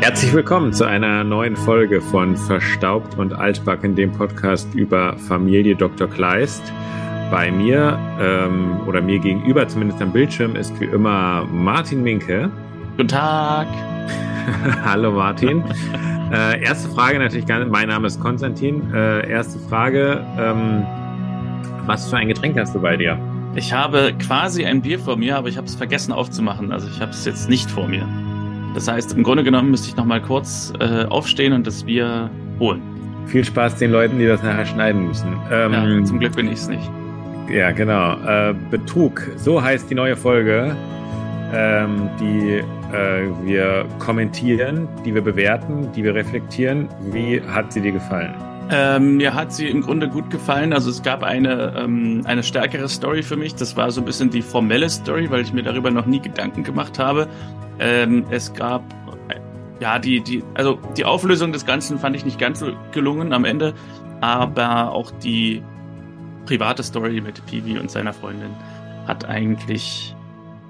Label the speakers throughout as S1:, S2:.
S1: Herzlich willkommen zu einer neuen Folge von Verstaubt und Altbacken, dem Podcast über Familie Dr. Kleist. Bei mir ähm, oder mir gegenüber, zumindest am Bildschirm, ist wie immer Martin Minke.
S2: Guten Tag.
S1: Hallo Martin. äh, erste Frage natürlich, mein Name ist Konstantin. Äh, erste Frage, ähm, was für ein Getränk hast du bei dir?
S2: Ich habe quasi ein Bier vor mir, aber ich habe es vergessen aufzumachen. Also ich habe es jetzt nicht vor mir. Das heißt, im Grunde genommen müsste ich noch mal kurz äh, aufstehen und das Bier holen.
S1: Viel Spaß den Leuten, die das nachher schneiden müssen.
S2: Ähm, ja, zum Glück bin ich es nicht.
S1: Ja, genau. Äh, Betrug, so heißt die neue Folge, ähm, die äh, wir kommentieren, die wir bewerten, die wir reflektieren. Wie hat sie dir gefallen?
S2: Ähm, mir hat sie im Grunde gut gefallen. Also es gab eine, ähm, eine stärkere Story für mich. Das war so ein bisschen die formelle Story, weil ich mir darüber noch nie Gedanken gemacht habe. Ähm, es gab ja die, die, also die Auflösung des Ganzen fand ich nicht ganz so gelungen am Ende, aber auch die private Story mit Piwi und seiner Freundin hat eigentlich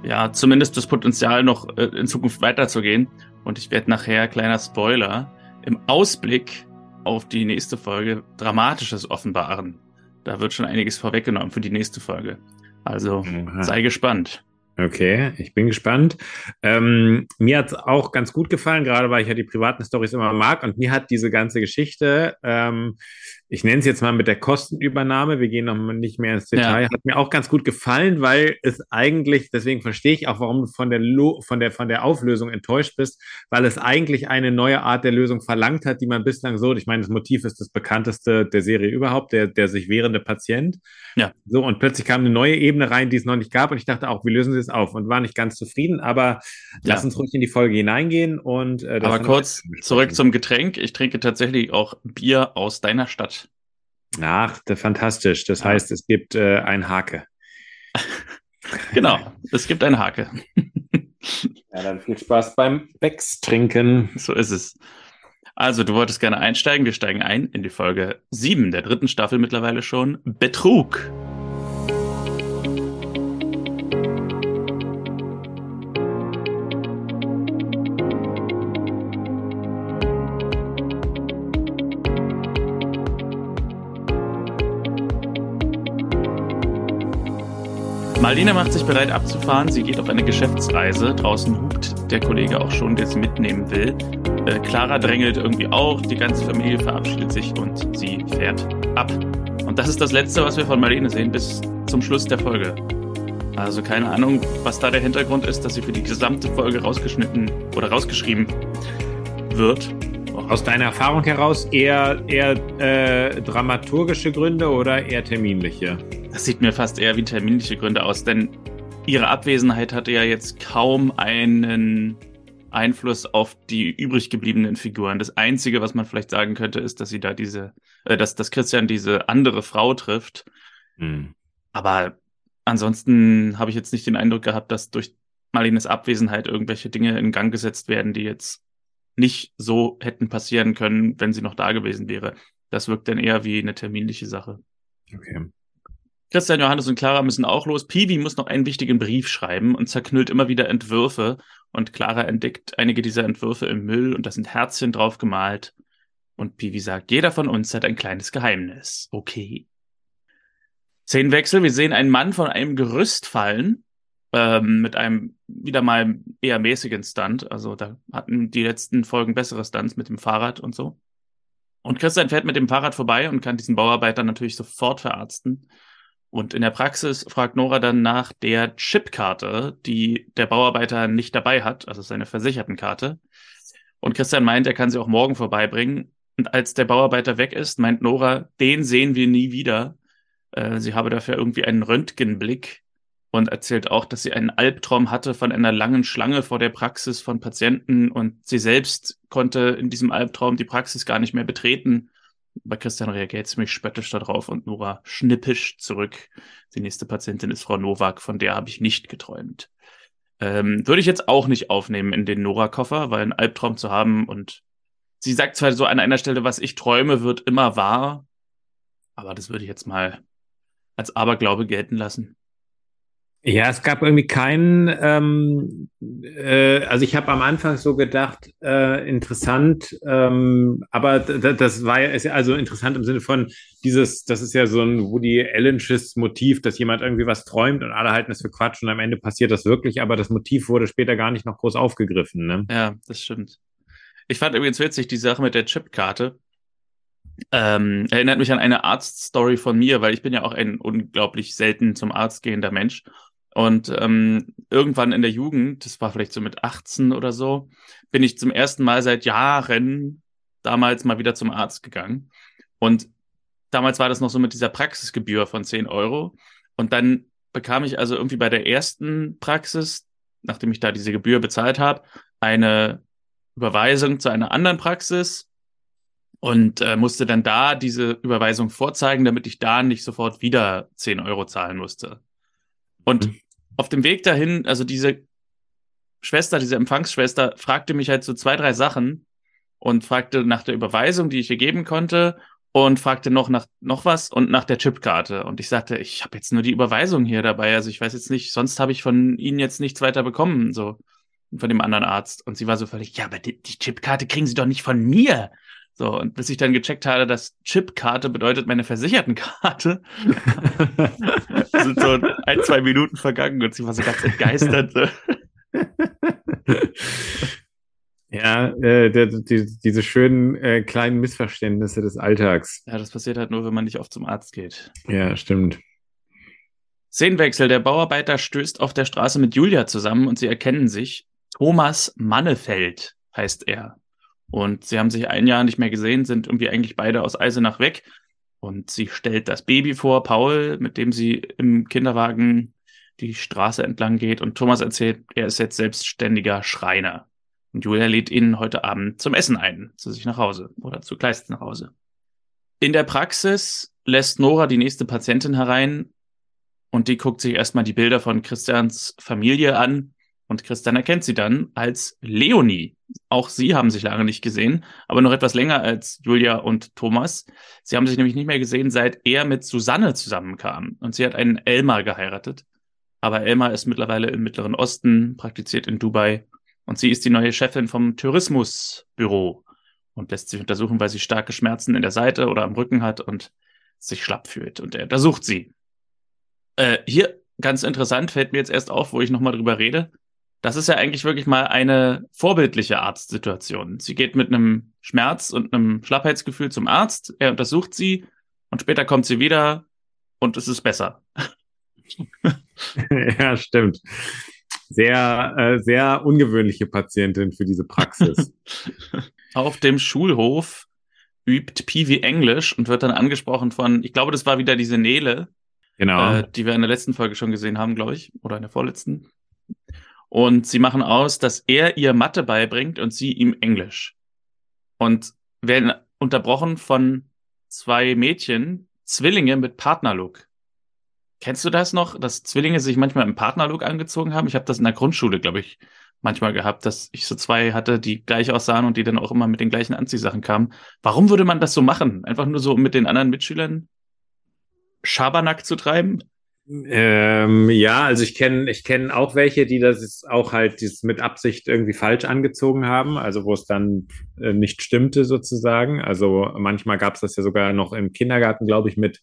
S2: ja zumindest das Potenzial noch äh, in Zukunft weiterzugehen. Und ich werde nachher, kleiner Spoiler, im Ausblick auf die nächste Folge Dramatisches offenbaren. Da wird schon einiges vorweggenommen für die nächste Folge. Also Aha. sei gespannt.
S1: Okay, ich bin gespannt. Ähm, mir hat es auch ganz gut gefallen, gerade weil ich ja die privaten Stories immer mag. Und mir hat diese ganze Geschichte ähm, ich nenne es jetzt mal mit der Kostenübernahme, wir gehen noch nicht mehr ins Detail, ja. hat mir auch ganz gut gefallen, weil es eigentlich, deswegen verstehe ich auch, warum du von der, Lo von, der, von der Auflösung enttäuscht bist, weil es eigentlich eine neue Art der Lösung verlangt hat, die man bislang so, ich meine, das Motiv ist das bekannteste der Serie überhaupt, der, der sich wehrende Patient. Ja. So, und plötzlich kam eine neue Ebene rein, die es noch nicht gab, und ich dachte auch, wie lösen sie es auf? Und war nicht ganz zufrieden, aber ja. lass uns ruhig in die Folge hineingehen und
S2: äh, Aber kurz zurück zum Getränk. Ich trinke tatsächlich auch Bier aus deiner Stadt.
S1: Ach, fantastisch. Das ja. heißt, es gibt äh, ein Hake.
S2: genau, es gibt ein Hake.
S1: ja, dann viel Spaß beim Becks trinken.
S2: So ist es. Also, du wolltest gerne einsteigen. Wir steigen ein in die Folge 7 der dritten Staffel mittlerweile schon. Betrug. Marlene macht sich bereit abzufahren. Sie geht auf eine Geschäftsreise. Draußen hupt der Kollege auch schon, der sie mitnehmen will. Äh, Clara drängelt irgendwie auch. Die ganze Familie verabschiedet sich und sie fährt ab. Und das ist das Letzte, was wir von Marlene sehen, bis zum Schluss der Folge. Also keine Ahnung, was da der Hintergrund ist, dass sie für die gesamte Folge rausgeschnitten oder rausgeschrieben wird.
S1: Aus deiner Erfahrung heraus eher, eher äh, dramaturgische Gründe oder eher terminliche?
S2: Das sieht mir fast eher wie terminliche Gründe aus, denn ihre Abwesenheit hatte ja jetzt kaum einen Einfluss auf die übrig gebliebenen Figuren. Das Einzige, was man vielleicht sagen könnte, ist, dass sie da diese, äh, dass, dass Christian diese andere Frau trifft. Hm. Aber ansonsten habe ich jetzt nicht den Eindruck gehabt, dass durch Marlenes Abwesenheit irgendwelche Dinge in Gang gesetzt werden, die jetzt nicht so hätten passieren können, wenn sie noch da gewesen wäre. Das wirkt dann eher wie eine terminliche Sache. Okay. Christian, Johannes und Clara müssen auch los. Piwi muss noch einen wichtigen Brief schreiben und zerknüllt immer wieder Entwürfe. Und Clara entdeckt einige dieser Entwürfe im Müll und da sind Herzchen drauf gemalt. Und Piwi sagt, jeder von uns hat ein kleines Geheimnis. Okay. Szenenwechsel. Wir sehen einen Mann von einem Gerüst fallen. Ähm, mit einem wieder mal eher mäßigen Stunt. Also da hatten die letzten Folgen bessere Stunts mit dem Fahrrad und so. Und Christian fährt mit dem Fahrrad vorbei und kann diesen Bauarbeiter natürlich sofort verarzten. Und in der Praxis fragt Nora dann nach der Chipkarte, die der Bauarbeiter nicht dabei hat, also seine Versichertenkarte. Und Christian meint, er kann sie auch morgen vorbeibringen. Und als der Bauarbeiter weg ist, meint Nora, den sehen wir nie wieder. Äh, sie habe dafür irgendwie einen Röntgenblick und erzählt auch, dass sie einen Albtraum hatte von einer langen Schlange vor der Praxis von Patienten und sie selbst konnte in diesem Albtraum die Praxis gar nicht mehr betreten bei Christian reagiert ziemlich spöttisch darauf und Nora schnippisch zurück. Die nächste Patientin ist Frau Nowak, von der habe ich nicht geträumt. Ähm, würde ich jetzt auch nicht aufnehmen in den Nora-Koffer, weil ein Albtraum zu haben und sie sagt zwar so an einer Stelle, was ich träume, wird immer wahr, aber das würde ich jetzt mal als Aberglaube gelten lassen.
S1: Ja, es gab irgendwie keinen, ähm, äh, also ich habe am Anfang so gedacht, äh, interessant, ähm, aber das war ja, also interessant im Sinne von dieses, das ist ja so ein Woody Allensches Motiv, dass jemand irgendwie was träumt und alle halten es für Quatsch und am Ende passiert das wirklich, aber das Motiv wurde später gar nicht noch groß aufgegriffen. Ne?
S2: Ja, das stimmt. Ich fand übrigens witzig die Sache mit der Chipkarte. Ähm, erinnert mich an eine Arztstory von mir, weil ich bin ja auch ein unglaublich selten zum Arzt gehender Mensch. Und ähm, irgendwann in der Jugend, das war vielleicht so mit 18 oder so, bin ich zum ersten Mal seit Jahren damals mal wieder zum Arzt gegangen. Und damals war das noch so mit dieser Praxisgebühr von 10 Euro. Und dann bekam ich also irgendwie bei der ersten Praxis, nachdem ich da diese Gebühr bezahlt habe, eine Überweisung zu einer anderen Praxis und äh, musste dann da diese Überweisung vorzeigen, damit ich da nicht sofort wieder 10 Euro zahlen musste. Und mhm. auf dem Weg dahin, also diese Schwester, diese Empfangsschwester, fragte mich halt so zwei, drei Sachen und fragte nach der Überweisung, die ich ihr geben konnte und fragte noch nach noch was und nach der Chipkarte. Und ich sagte, ich habe jetzt nur die Überweisung hier dabei. Also ich weiß jetzt nicht, sonst habe ich von Ihnen jetzt nichts weiter bekommen, so von dem anderen Arzt. Und sie war so völlig, ja, aber die, die Chipkarte kriegen Sie doch nicht von mir. So, und bis ich dann gecheckt habe, dass Chipkarte bedeutet meine Versichertenkarte, sind so ein, zwei Minuten vergangen und sie war so ganz entgeistert.
S1: Ja, äh, der, die, diese schönen äh, kleinen Missverständnisse des Alltags.
S2: Ja, das passiert halt nur, wenn man nicht oft zum Arzt geht.
S1: Ja, stimmt.
S2: Szenenwechsel. Der Bauarbeiter stößt auf der Straße mit Julia zusammen und sie erkennen sich. Thomas Mannefeld heißt er. Und sie haben sich ein Jahr nicht mehr gesehen, sind irgendwie eigentlich beide aus Eisenach weg. Und sie stellt das Baby vor, Paul, mit dem sie im Kinderwagen die Straße entlang geht. Und Thomas erzählt, er ist jetzt selbstständiger Schreiner. Und Julia lädt ihn heute Abend zum Essen ein, zu sich nach Hause oder zu Kleist nach Hause. In der Praxis lässt Nora die nächste Patientin herein und die guckt sich erstmal die Bilder von Christians Familie an und Christian erkennt sie dann als Leonie. Auch sie haben sich lange nicht gesehen, aber noch etwas länger als Julia und Thomas. Sie haben sich nämlich nicht mehr gesehen, seit er mit Susanne zusammenkam. Und sie hat einen Elmar geheiratet. Aber Elmar ist mittlerweile im Mittleren Osten, praktiziert in Dubai. Und sie ist die neue Chefin vom Tourismusbüro und lässt sich untersuchen, weil sie starke Schmerzen in der Seite oder am Rücken hat und sich schlapp fühlt. Und er untersucht sie. Äh, hier ganz interessant, fällt mir jetzt erst auf, wo ich nochmal drüber rede. Das ist ja eigentlich wirklich mal eine vorbildliche Arztsituation. Sie geht mit einem Schmerz und einem Schlappheitsgefühl zum Arzt, er untersucht sie und später kommt sie wieder und es ist besser.
S1: ja, stimmt. Sehr, äh, sehr ungewöhnliche Patientin für diese Praxis.
S2: Auf dem Schulhof übt Piwi Englisch und wird dann angesprochen von, ich glaube, das war wieder diese Nele,
S1: genau.
S2: Äh, die wir in der letzten Folge schon gesehen haben, glaube ich, oder in der vorletzten. Und sie machen aus, dass er ihr Mathe beibringt und sie ihm Englisch. Und werden unterbrochen von zwei Mädchen, Zwillinge mit Partnerlook. Kennst du das noch, dass Zwillinge sich manchmal im Partnerlook angezogen haben? Ich habe das in der Grundschule, glaube ich, manchmal gehabt, dass ich so zwei hatte, die gleich aussahen und die dann auch immer mit den gleichen Anziehsachen kamen. Warum würde man das so machen? Einfach nur so, um mit den anderen Mitschülern Schabernack zu treiben?
S1: Ähm, ja, also ich kenne ich kenn auch welche, die das auch halt dieses mit Absicht irgendwie falsch angezogen haben, also wo es dann äh, nicht stimmte sozusagen. Also manchmal gab es das ja sogar noch im Kindergarten, glaube ich, mit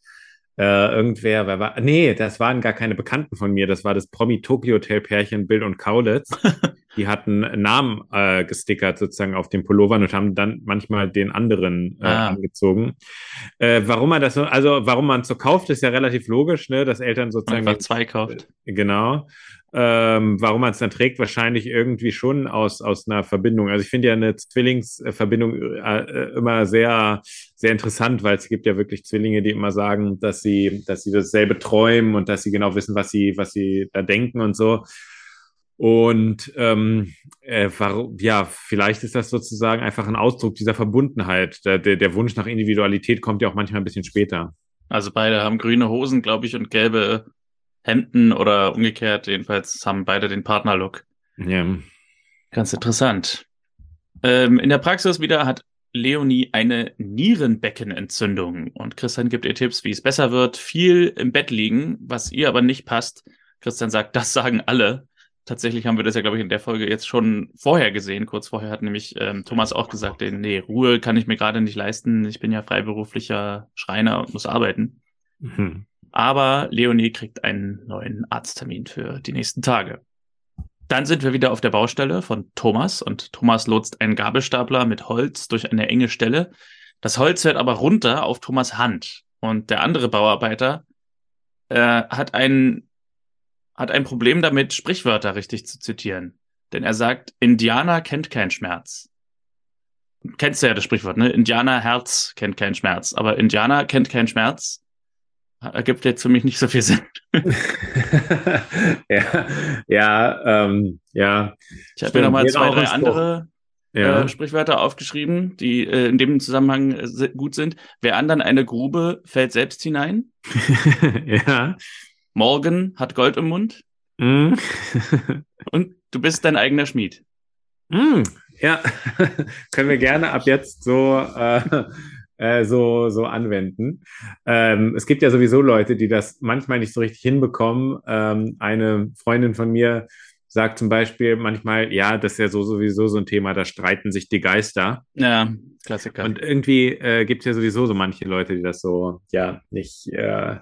S1: äh, irgendwer, wer war, nee, das waren gar keine Bekannten von mir, das war das Promi-Tokyo-Hotel-Pärchen Bill und Kaulitz. die hatten Namen äh, gestickert sozusagen auf den Pullovern und haben dann manchmal den anderen äh, ah. angezogen. Äh, warum man das so, also warum man so kauft, ist ja relativ logisch, ne, dass Eltern sozusagen.
S2: Einfach zwei kauft.
S1: Genau. Ähm, warum man es dann trägt, wahrscheinlich irgendwie schon aus, aus einer Verbindung. Also ich finde ja eine Zwillingsverbindung äh, äh, immer sehr, sehr interessant, weil es gibt ja wirklich Zwillinge, die immer sagen, dass sie, dass sie dasselbe träumen und dass sie genau wissen, was sie, was sie da denken und so. Und ähm, äh, warum, ja, vielleicht ist das sozusagen einfach ein Ausdruck dieser Verbundenheit. Der, der, der Wunsch nach Individualität kommt ja auch manchmal ein bisschen später.
S2: Also beide haben grüne Hosen, glaube ich, und gelbe Hemden oder umgekehrt. Jedenfalls haben beide den Partnerlook.
S1: Ja.
S2: Ganz interessant. Ähm, in der Praxis wieder hat Leonie eine Nierenbeckenentzündung und Christian gibt ihr Tipps, wie es besser wird. Viel im Bett liegen, was ihr aber nicht passt, Christian sagt, das sagen alle. Tatsächlich haben wir das ja, glaube ich, in der Folge jetzt schon vorher gesehen. Kurz vorher hat nämlich ähm, Thomas auch gesagt, nee, Ruhe kann ich mir gerade nicht leisten. Ich bin ja freiberuflicher Schreiner und muss arbeiten. Mhm. Aber Leonie kriegt einen neuen Arzttermin für die nächsten Tage. Dann sind wir wieder auf der Baustelle von Thomas und Thomas lotst einen Gabelstapler mit Holz durch eine enge Stelle. Das Holz fällt aber runter auf Thomas Hand und der andere Bauarbeiter äh, hat ein hat ein Problem damit, Sprichwörter richtig zu zitieren. Denn er sagt, Indianer kennt keinen Schmerz. Kennst du ja das Sprichwort, ne? Indianer Herz kennt keinen Schmerz. Aber Indianer kennt keinen Schmerz ergibt jetzt für mich nicht so viel Sinn.
S1: ja, ja, ähm, ja.
S2: Ich habe mir nochmal zwei, drei andere ja. äh, Sprichwörter aufgeschrieben, die äh, in dem Zusammenhang äh, gut sind. Wer anderen eine Grube fällt selbst hinein.
S1: ja.
S2: Morgen hat Gold im Mund. Mm. Und du bist dein eigener Schmied.
S1: Mm. Ja, können wir gerne ab jetzt so äh, äh, so, so anwenden. Ähm, es gibt ja sowieso Leute, die das manchmal nicht so richtig hinbekommen. Ähm, eine Freundin von mir sagt zum Beispiel manchmal, ja, das ist ja so sowieso so ein Thema, da streiten sich die Geister.
S2: Ja, Klassiker.
S1: Und irgendwie äh, gibt es ja sowieso so manche Leute, die das so, ja, nicht, äh,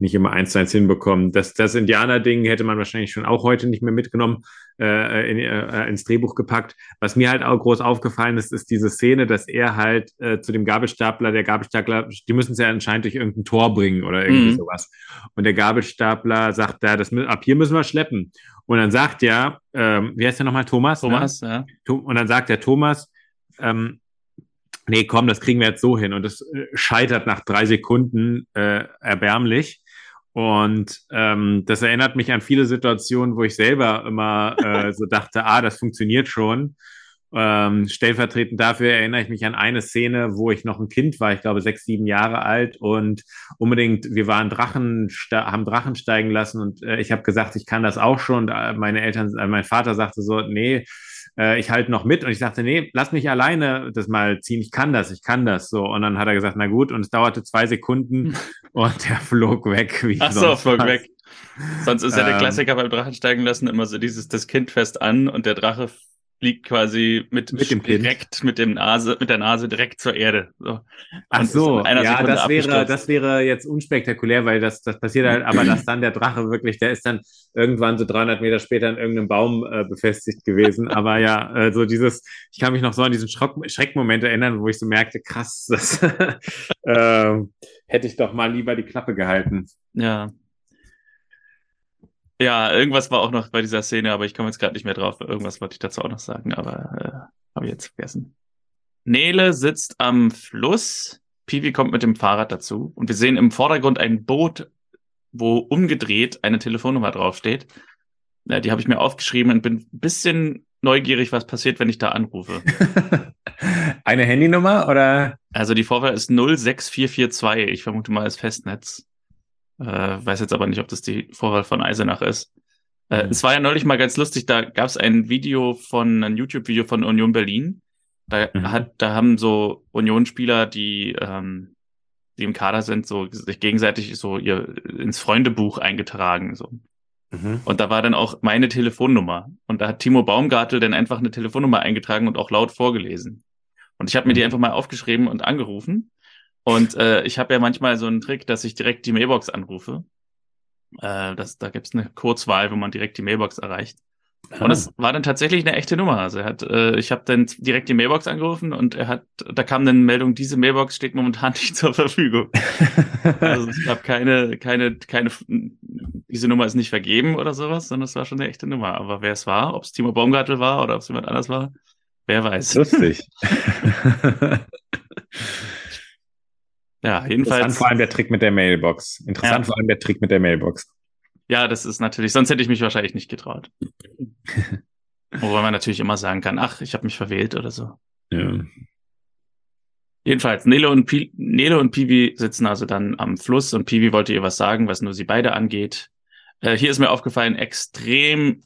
S1: nicht immer eins zu eins hinbekommen. Das, das Indianer-Ding hätte man wahrscheinlich schon auch heute nicht mehr mitgenommen, äh, in, äh, ins Drehbuch gepackt. Was mir halt auch groß aufgefallen ist, ist diese Szene, dass er halt äh, zu dem Gabelstapler, der Gabelstapler, die müssen es ja anscheinend durch irgendein Tor bringen oder irgendwie mhm. sowas. Und der Gabelstapler sagt da, das, ab hier müssen wir schleppen. Und dann sagt ja, ähm, wie heißt der nochmal, Thomas?
S2: Ne? Thomas, ne?
S1: ja. Und dann sagt der Thomas, ähm, nee, komm, das kriegen wir jetzt so hin. Und das äh, scheitert nach drei Sekunden äh, erbärmlich. Und ähm, das erinnert mich an viele Situationen, wo ich selber immer äh, so dachte, ah, das funktioniert schon. Ähm, stellvertretend dafür erinnere ich mich an eine Szene, wo ich noch ein Kind war, ich glaube sechs, sieben Jahre alt und unbedingt, wir waren Drachen, haben Drachen steigen lassen und äh, ich habe gesagt, ich kann das auch schon. Und meine Eltern, äh, mein Vater sagte so, nee, äh, ich halte noch mit. Und ich sagte, nee, lass mich alleine das mal ziehen. Ich kann das, ich kann das. So. Und dann hat er gesagt, na gut. Und es dauerte zwei Sekunden und der flog weg.
S2: Wie Ach so, flog was. weg. Sonst ist ja der ähm. Klassiker beim Drachen steigen lassen immer so dieses, das Kind fest an und der Drache fliegt quasi mit,
S1: mit dem
S2: direkt mit dem Nase, mit der Nase direkt zur Erde. So.
S1: Ach so, ja, das wäre, das wäre jetzt unspektakulär, weil das, das passiert halt, aber dass dann der Drache wirklich, der ist dann irgendwann so 300 Meter später in irgendeinem Baum äh, befestigt gewesen. aber ja, äh, so dieses, ich kann mich noch so an diesen Schrock, Schreckmoment erinnern, wo ich so merkte, krass, das äh, hätte ich doch mal lieber die Klappe gehalten.
S2: Ja, ja, irgendwas war auch noch bei dieser Szene, aber ich komme jetzt gerade nicht mehr drauf. Irgendwas wollte ich dazu auch noch sagen, aber äh, habe ich jetzt vergessen. Nele sitzt am Fluss. Pivi kommt mit dem Fahrrad dazu und wir sehen im Vordergrund ein Boot, wo umgedreht eine Telefonnummer draufsteht. Ja, die habe ich mir aufgeschrieben und bin ein bisschen neugierig, was passiert, wenn ich da anrufe.
S1: eine Handynummer oder?
S2: Also die Vorwahl ist 06442. Ich vermute mal als Festnetz. Äh, weiß jetzt aber nicht, ob das die Vorwahl von Eisenach ist. Äh, mhm. Es war ja neulich mal ganz lustig, da gab es ein Video von, ein YouTube-Video von Union Berlin. Da, mhm. hat, da haben so Union-Spieler, die, ähm, die im Kader sind, so sich gegenseitig so ihr ins Freundebuch eingetragen. So. Mhm. Und da war dann auch meine Telefonnummer. Und da hat Timo Baumgartel dann einfach eine Telefonnummer eingetragen und auch laut vorgelesen. Und ich habe mir die mhm. einfach mal aufgeschrieben und angerufen. Und äh, ich habe ja manchmal so einen Trick, dass ich direkt die Mailbox anrufe. Äh, das, da gibt's eine Kurzwahl, wo man direkt die Mailbox erreicht. Ah. Und es war dann tatsächlich eine echte Nummer. Also er hat, äh, ich habe dann direkt die Mailbox angerufen und er hat, da kam dann eine Meldung, diese Mailbox steht momentan nicht zur Verfügung. also es gab keine, keine, keine, diese Nummer ist nicht vergeben oder sowas, sondern es war schon eine echte Nummer. Aber wer es war, ob es Timo Baumgartel war oder ob es jemand anders war, wer weiß.
S1: Lustig.
S2: Ja, jedenfalls. Interessant
S1: vor allem der Trick mit der Mailbox. Interessant ja. vor allem der Trick mit der Mailbox.
S2: Ja, das ist natürlich, sonst hätte ich mich wahrscheinlich nicht getraut. Wobei man natürlich immer sagen kann, ach, ich habe mich verwählt oder so.
S1: Ja.
S2: Jedenfalls, Nele und, Pi Nele und Piwi sitzen also dann am Fluss und Piwi wollte ihr was sagen, was nur sie beide angeht. Äh, hier ist mir aufgefallen, extrem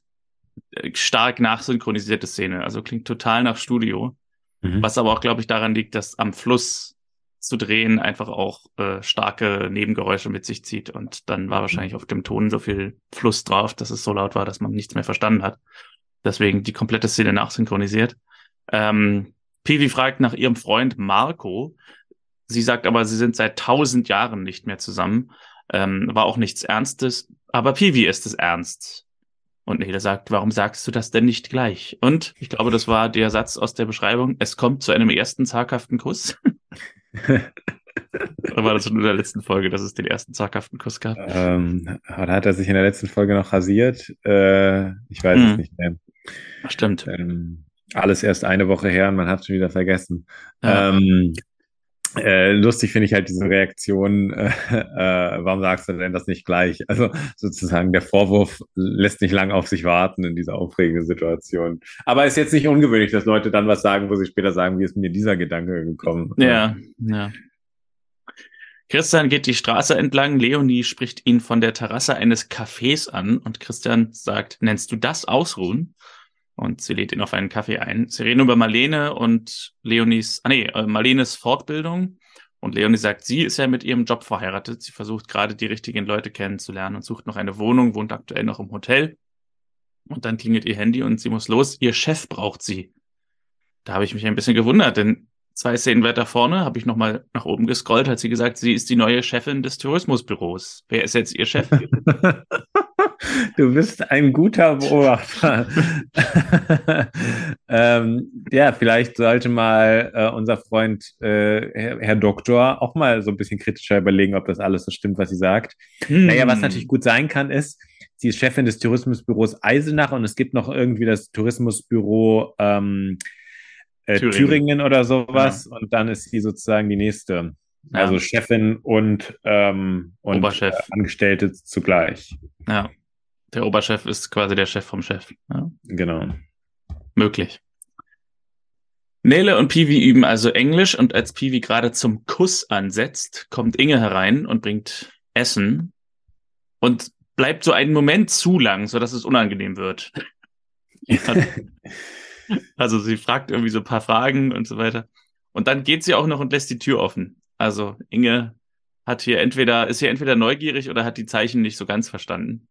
S2: äh, stark nachsynchronisierte Szene. Also klingt total nach Studio. Mhm. Was aber auch, glaube ich, daran liegt, dass am Fluss zu drehen einfach auch äh, starke Nebengeräusche mit sich zieht. Und dann war wahrscheinlich auf dem Ton so viel Fluss drauf, dass es so laut war, dass man nichts mehr verstanden hat. Deswegen die komplette Szene nachsynchronisiert. Ähm, Pivi fragt nach ihrem Freund Marco. Sie sagt aber, sie sind seit tausend Jahren nicht mehr zusammen. Ähm, war auch nichts Ernstes. Aber Pivi ist es ernst. Und Nele sagt, warum sagst du das denn nicht gleich? Und ich glaube, das war der Satz aus der Beschreibung. Es kommt zu einem ersten zaghaften Kuss. Oder war das nur in der letzten Folge, dass es den ersten zaghaften Kuss gab?
S1: Ähm, oder hat er sich in der letzten Folge noch rasiert? Äh, ich weiß hm. es nicht mehr.
S2: Stimmt.
S1: Ähm, alles erst eine Woche her und man hat es schon wieder vergessen. Ja. Ähm, äh, lustig finde ich halt diese Reaktion, äh, äh, warum sagst du denn das nicht gleich? Also sozusagen der Vorwurf lässt nicht lange auf sich warten in dieser aufregenden Situation. Aber es ist jetzt nicht ungewöhnlich, dass Leute dann was sagen, wo sie später sagen, wie ist mir dieser Gedanke gekommen?
S2: Ja, ja. Christian geht die Straße entlang, Leonie spricht ihn von der Terrasse eines Cafés an und Christian sagt, nennst du das Ausruhen? Und sie lädt ihn auf einen Kaffee ein. Sie reden über Marlene und Leonis, ah nee, äh, Marlenes Fortbildung. Und Leonie sagt, sie ist ja mit ihrem Job verheiratet. Sie versucht gerade die richtigen Leute kennenzulernen und sucht noch eine Wohnung, wohnt aktuell noch im Hotel. Und dann klingelt ihr Handy und sie muss los. Ihr Chef braucht sie. Da habe ich mich ein bisschen gewundert, denn zwei Szenen weiter vorne habe ich nochmal nach oben gescrollt, hat sie gesagt, sie ist die neue Chefin des Tourismusbüros. Wer ist jetzt ihr Chef?
S1: Du bist ein guter Beobachter. ähm, ja, vielleicht sollte mal äh, unser Freund äh, Herr, Herr, Doktor auch mal so ein bisschen kritischer überlegen, ob das alles so stimmt, was sie sagt. Hm. Naja, was natürlich gut sein kann, ist, sie ist Chefin des Tourismusbüros Eisenach und es gibt noch irgendwie das Tourismusbüro ähm, äh, Thüringen. Thüringen. oder sowas ja. und dann ist sie sozusagen die nächste. Ja. Also Chefin und, ähm, und
S2: Oberchef. Äh,
S1: Angestellte zugleich.
S2: Ja. Der Oberchef ist quasi der Chef vom Chef. Ja?
S1: Genau.
S2: Möglich. Nele und Piwi üben also Englisch und als Piwi gerade zum Kuss ansetzt, kommt Inge herein und bringt Essen und bleibt so einen Moment zu lang, sodass es unangenehm wird. also sie fragt irgendwie so ein paar Fragen und so weiter. Und dann geht sie auch noch und lässt die Tür offen. Also Inge hat hier entweder, ist hier entweder neugierig oder hat die Zeichen nicht so ganz verstanden.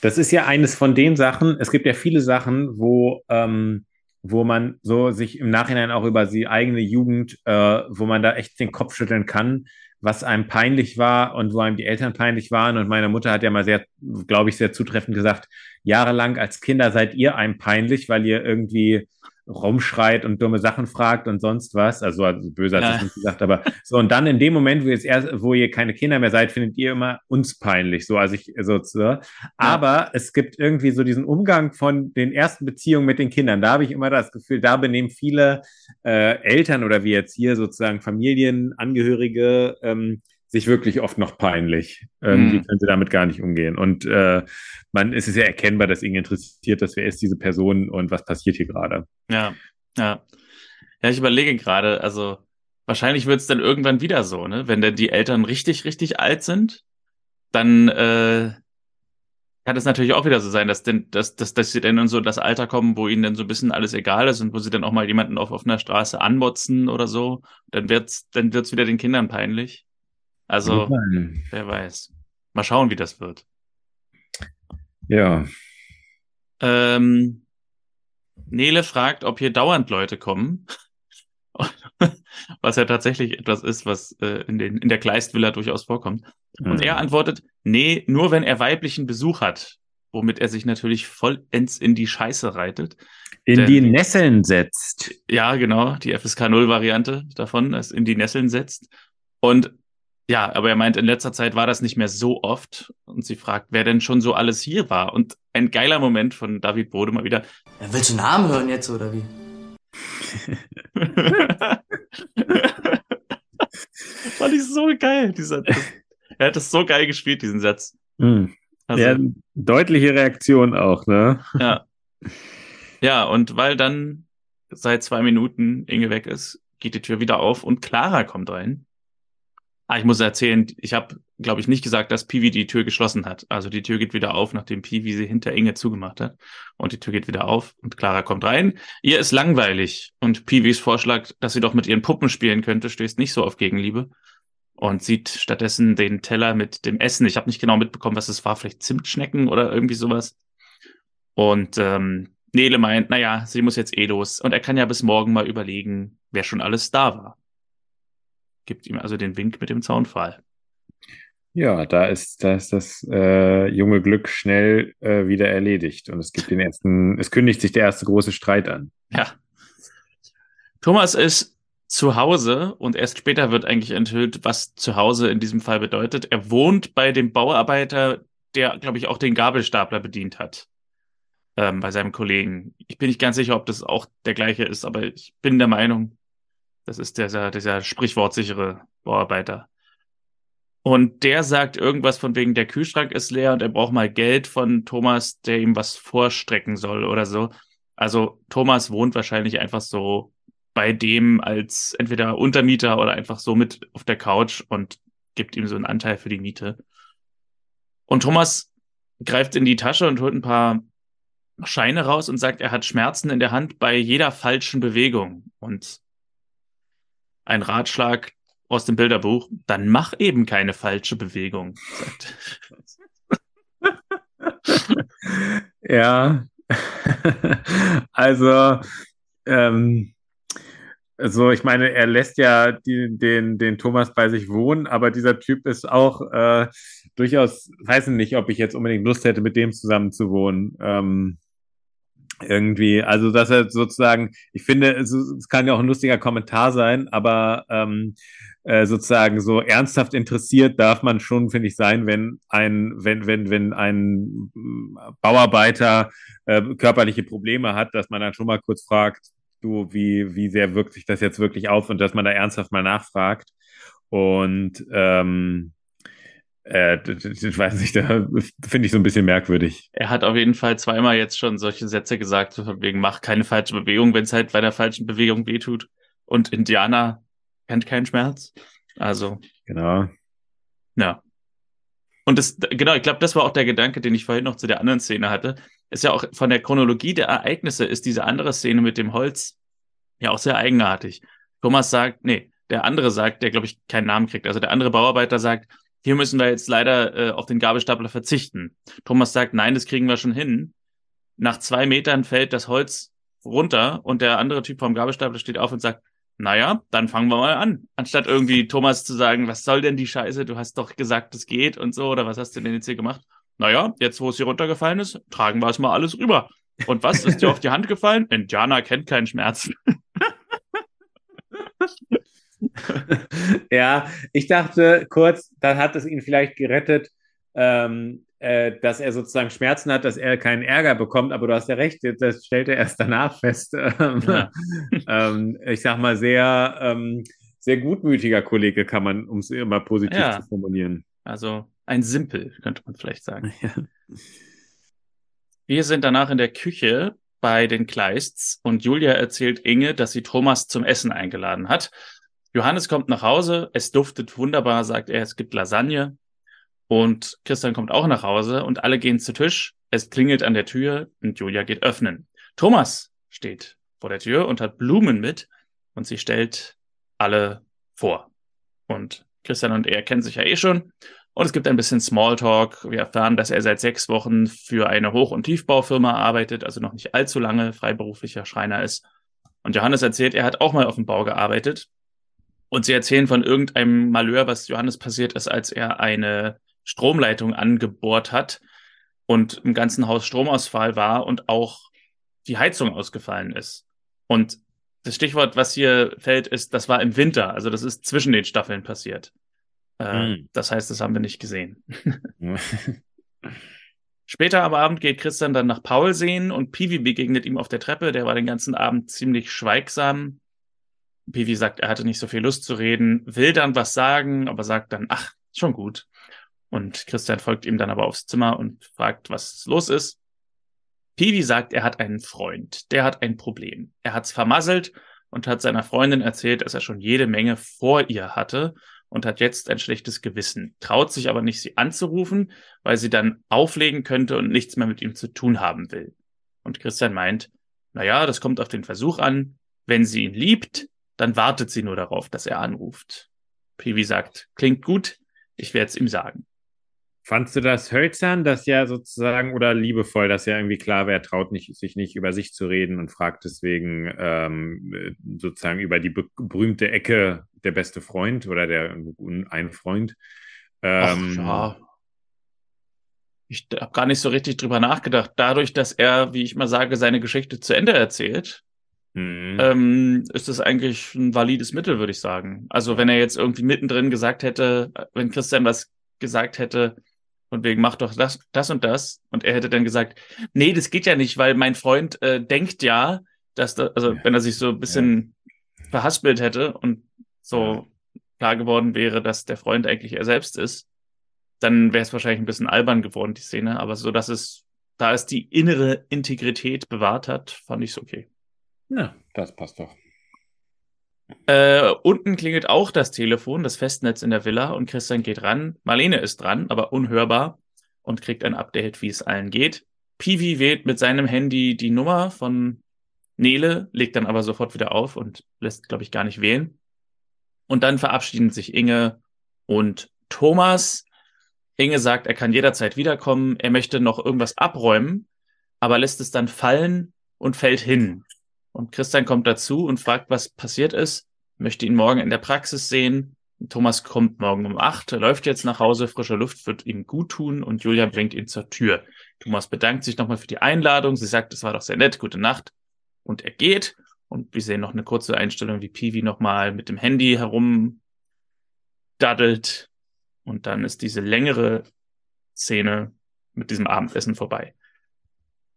S1: Das ist ja eines von den Sachen, es gibt ja viele Sachen, wo, ähm, wo man so sich im Nachhinein auch über die eigene Jugend, äh, wo man da echt den Kopf schütteln kann, was einem peinlich war und wo einem die Eltern peinlich waren. Und meine Mutter hat ja mal sehr, glaube ich, sehr zutreffend gesagt, jahrelang als Kinder seid ihr einem peinlich, weil ihr irgendwie rumschreit und dumme Sachen fragt und sonst was. Also, also böse hat ja. nicht gesagt, aber so. Und dann in dem Moment, wo ihr, erst, wo ihr keine Kinder mehr seid, findet ihr immer uns peinlich. So, also ich, so, so. Aber ja. es gibt irgendwie so diesen Umgang von den ersten Beziehungen mit den Kindern. Da habe ich immer das Gefühl, da benehmen viele äh, Eltern oder wie jetzt hier sozusagen Familienangehörige ähm, sich wirklich oft noch peinlich. Irgendwie hm. können sie damit gar nicht umgehen. Und äh, man es ist ja erkennbar, dass ihn interessiert, dass wer ist diese Person und was passiert hier gerade.
S2: Ja, ja. Ja, ich überlege gerade, also wahrscheinlich wird es dann irgendwann wieder so, ne? Wenn dann die Eltern richtig, richtig alt sind, dann äh, kann es natürlich auch wieder so sein, dass, denn, dass, dass, dass sie dann in so das Alter kommen, wo ihnen dann so ein bisschen alles egal ist und wo sie dann auch mal jemanden auf offener Straße anmotzen oder so. Dann wird's, dann wird's wieder den Kindern peinlich. Also, wer weiß. Mal schauen, wie das wird.
S1: Ja.
S2: Ähm, Nele fragt, ob hier dauernd Leute kommen. was ja tatsächlich etwas ist, was äh, in, den, in der Kleistvilla durchaus vorkommt. Und mhm. er antwortet, nee, nur wenn er weiblichen Besuch hat, womit er sich natürlich vollends in die Scheiße reitet.
S1: In Denn, die Nesseln setzt.
S2: Ja, genau, die FSK 0 Variante davon, das in die Nesseln setzt. Und ja, aber er meint, in letzter Zeit war das nicht mehr so oft. Und sie fragt, wer denn schon so alles hier war. Und ein geiler Moment von David Bode mal wieder.
S3: Ja, willst du Namen hören jetzt, oder wie?
S2: Fand ich so geil, dieser. Er hat das so geil gespielt, diesen Satz.
S1: Mhm. Also, ja, deutliche Reaktion auch, ne?
S2: Ja. Ja, und weil dann seit zwei Minuten Inge weg ist, geht die Tür wieder auf und Clara kommt rein. Ah, ich muss erzählen, ich habe glaube ich, nicht gesagt, dass Piwi die Tür geschlossen hat. Also die Tür geht wieder auf, nachdem Piwi sie hinter Inge zugemacht hat. Und die Tür geht wieder auf und Clara kommt rein. Ihr ist langweilig und Piwis Vorschlag, dass sie doch mit ihren Puppen spielen könnte, stößt nicht so auf Gegenliebe. Und sieht stattdessen den Teller mit dem Essen. Ich habe nicht genau mitbekommen, was es war. Vielleicht Zimtschnecken oder irgendwie sowas. Und ähm, Nele meint, naja, sie muss jetzt eh los. Und er kann ja bis morgen mal überlegen, wer schon alles da war. Gibt ihm also den Wink mit dem Zaunpfahl.
S1: Ja, da ist, da ist das äh, junge Glück schnell äh, wieder erledigt und es gibt den ersten, es kündigt sich der erste große Streit an.
S2: Ja. Thomas ist zu Hause und erst später wird eigentlich enthüllt, was zu Hause in diesem Fall bedeutet. Er wohnt bei dem Bauarbeiter, der, glaube ich, auch den Gabelstapler bedient hat. Ähm, bei seinem Kollegen. Ich bin nicht ganz sicher, ob das auch der gleiche ist, aber ich bin der Meinung, das ist dieser, dieser sprichwortsichere Bauarbeiter. Und der sagt irgendwas von wegen, der Kühlschrank ist leer und er braucht mal Geld von Thomas, der ihm was vorstrecken soll oder so. Also Thomas wohnt wahrscheinlich einfach so bei dem als entweder Untermieter oder einfach so mit auf der Couch und gibt ihm so einen Anteil für die Miete. Und Thomas greift in die Tasche und holt ein paar Scheine raus und sagt, er hat Schmerzen in der Hand bei jeder falschen Bewegung. Und ein Ratschlag, aus dem Bilderbuch, dann mach eben keine falsche Bewegung.
S1: ja, also, ähm, also ich meine, er lässt ja die, den, den Thomas bei sich wohnen, aber dieser Typ ist auch äh, durchaus, weiß nicht, ob ich jetzt unbedingt Lust hätte, mit dem zusammen zu wohnen. Ähm, irgendwie, also dass er sozusagen, ich finde, es, es, kann ja auch ein lustiger Kommentar sein, aber ähm, äh, sozusagen so ernsthaft interessiert darf man schon, finde ich, sein, wenn ein, wenn, wenn, wenn ein Bauarbeiter äh, körperliche Probleme hat, dass man dann schon mal kurz fragt, du, wie, wie sehr wirkt sich das jetzt wirklich auf und dass man da ernsthaft mal nachfragt. Und ähm, äh, ich weiß nicht, da finde ich so ein bisschen merkwürdig.
S2: Er hat auf jeden Fall zweimal jetzt schon solche Sätze gesagt, von wegen, mach keine falsche Bewegung, wenn es halt bei der falschen Bewegung wehtut. Und Indianer kennt keinen Schmerz. Also.
S1: Genau.
S2: Ja. Und das, genau, ich glaube, das war auch der Gedanke, den ich vorhin noch zu der anderen Szene hatte. Ist ja auch von der Chronologie der Ereignisse ist diese andere Szene mit dem Holz ja auch sehr eigenartig. Thomas sagt, nee, der andere sagt, der glaube ich keinen Namen kriegt. Also der andere Bauarbeiter sagt, hier müssen wir jetzt leider äh, auf den Gabelstapler verzichten. Thomas sagt, nein, das kriegen wir schon hin. Nach zwei Metern fällt das Holz runter und der andere Typ vom Gabelstapler steht auf und sagt, naja, dann fangen wir mal an. Anstatt irgendwie Thomas zu sagen, was soll denn die Scheiße, du hast doch gesagt, es geht und so, oder was hast du denn jetzt hier gemacht? Naja, jetzt wo es hier runtergefallen ist, tragen wir es mal alles rüber. Und was ist dir auf die Hand gefallen? Indianer kennt keinen Schmerz.
S1: ja, ich dachte kurz, dann hat es ihn vielleicht gerettet, ähm, äh, dass er sozusagen Schmerzen hat, dass er keinen Ärger bekommt. Aber du hast ja recht, das stellt er erst danach fest. Ja. ähm, ich sag mal, sehr, ähm, sehr gutmütiger Kollege kann man, um es immer positiv ja. zu formulieren.
S2: Also ein Simpel, könnte man vielleicht sagen. Ja. Wir sind danach in der Küche bei den Kleists und Julia erzählt Inge, dass sie Thomas zum Essen eingeladen hat. Johannes kommt nach Hause, es duftet wunderbar, sagt er, es gibt Lasagne. Und Christian kommt auch nach Hause und alle gehen zu Tisch. Es klingelt an der Tür und Julia geht öffnen. Thomas steht vor der Tür und hat Blumen mit und sie stellt alle vor. Und Christian und er kennen sich ja eh schon. Und es gibt ein bisschen Smalltalk. Wir erfahren, dass er seit sechs Wochen für eine Hoch- und Tiefbaufirma arbeitet, also noch nicht allzu lange freiberuflicher Schreiner ist. Und Johannes erzählt, er hat auch mal auf dem Bau gearbeitet. Und sie erzählen von irgendeinem Malheur, was Johannes passiert ist, als er eine Stromleitung angebohrt hat und im ganzen Haus Stromausfall war und auch die Heizung ausgefallen ist. Und das Stichwort, was hier fällt, ist, das war im Winter. Also das ist zwischen den Staffeln passiert. Äh, mhm. Das heißt, das haben wir nicht gesehen. Später am Abend geht Christian dann nach Paul sehen und Pivi begegnet ihm auf der Treppe. Der war den ganzen Abend ziemlich schweigsam. Pivi sagt, er hatte nicht so viel Lust zu reden, will dann was sagen, aber sagt dann, ach, schon gut. Und Christian folgt ihm dann aber aufs Zimmer und fragt, was los ist. Pivi sagt, er hat einen Freund, der hat ein Problem. Er hat's vermasselt und hat seiner Freundin erzählt, dass er schon jede Menge vor ihr hatte und hat jetzt ein schlechtes Gewissen, traut sich aber nicht, sie anzurufen, weil sie dann auflegen könnte und nichts mehr mit ihm zu tun haben will. Und Christian meint, naja, das kommt auf den Versuch an. Wenn sie ihn liebt, dann wartet sie nur darauf, dass er anruft. Piwi sagt, klingt gut, ich werde es ihm sagen.
S1: Fandst du das hölzern, dass ja sozusagen, oder liebevoll, dass ja irgendwie klar wäre, traut nicht, sich nicht über sich zu reden und fragt deswegen ähm, sozusagen über die berühmte Ecke der beste Freund oder der ein Freund?
S2: Ähm, Ach, ja. Ich habe gar nicht so richtig drüber nachgedacht. Dadurch, dass er, wie ich mal sage, seine Geschichte zu Ende erzählt, mhm. ähm, ist das eigentlich ein valides Mittel, würde ich sagen. Also wenn er jetzt irgendwie mittendrin gesagt hätte, wenn Christian was gesagt hätte, und wegen mach doch das, das und das. Und er hätte dann gesagt, nee, das geht ja nicht, weil mein Freund äh, denkt ja, dass da, also ja. wenn er sich so ein bisschen ja. verhaspelt hätte und so ja. klar geworden wäre, dass der Freund eigentlich er selbst ist, dann wäre es wahrscheinlich ein bisschen albern geworden, die Szene. Aber so, dass es, da es die innere Integrität bewahrt hat, fand ich es okay.
S1: Ja, das passt doch.
S2: Äh, unten klingelt auch das Telefon, das Festnetz in der Villa und Christian geht ran. Marlene ist dran, aber unhörbar und kriegt ein Update, wie es allen geht. Piwi wählt mit seinem Handy die Nummer von Nele, legt dann aber sofort wieder auf und lässt, glaube ich, gar nicht wählen. Und dann verabschieden sich Inge und Thomas. Inge sagt, er kann jederzeit wiederkommen, er möchte noch irgendwas abräumen, aber lässt es dann fallen und fällt hin. Und Christian kommt dazu und fragt, was passiert ist, möchte ihn morgen in der Praxis sehen. Thomas kommt morgen um acht, läuft jetzt nach Hause, frische Luft wird ihm gut tun und Julia bringt ihn zur Tür. Thomas bedankt sich nochmal für die Einladung, sie sagt, es war doch sehr nett, gute Nacht. Und er geht und wir sehen noch eine kurze Einstellung, wie Piwi nochmal mit dem Handy herum daddelt und dann ist diese längere Szene mit diesem Abendessen vorbei.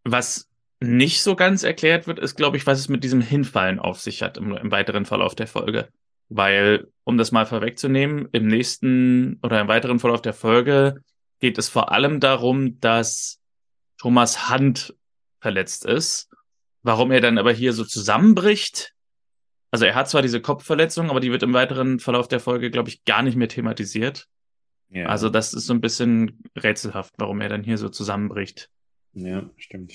S2: Was nicht so ganz erklärt wird, ist, glaube ich, was es mit diesem Hinfallen auf sich hat im, im weiteren Verlauf der Folge. Weil, um das mal vorwegzunehmen, im nächsten oder im weiteren Verlauf der Folge geht es vor allem darum, dass Thomas Hand verletzt ist. Warum er dann aber hier so zusammenbricht. Also er hat zwar diese Kopfverletzung, aber die wird im weiteren Verlauf der Folge, glaube ich, gar nicht mehr thematisiert. Ja. Also das ist so ein bisschen rätselhaft, warum er dann hier so zusammenbricht.
S1: Ja, stimmt.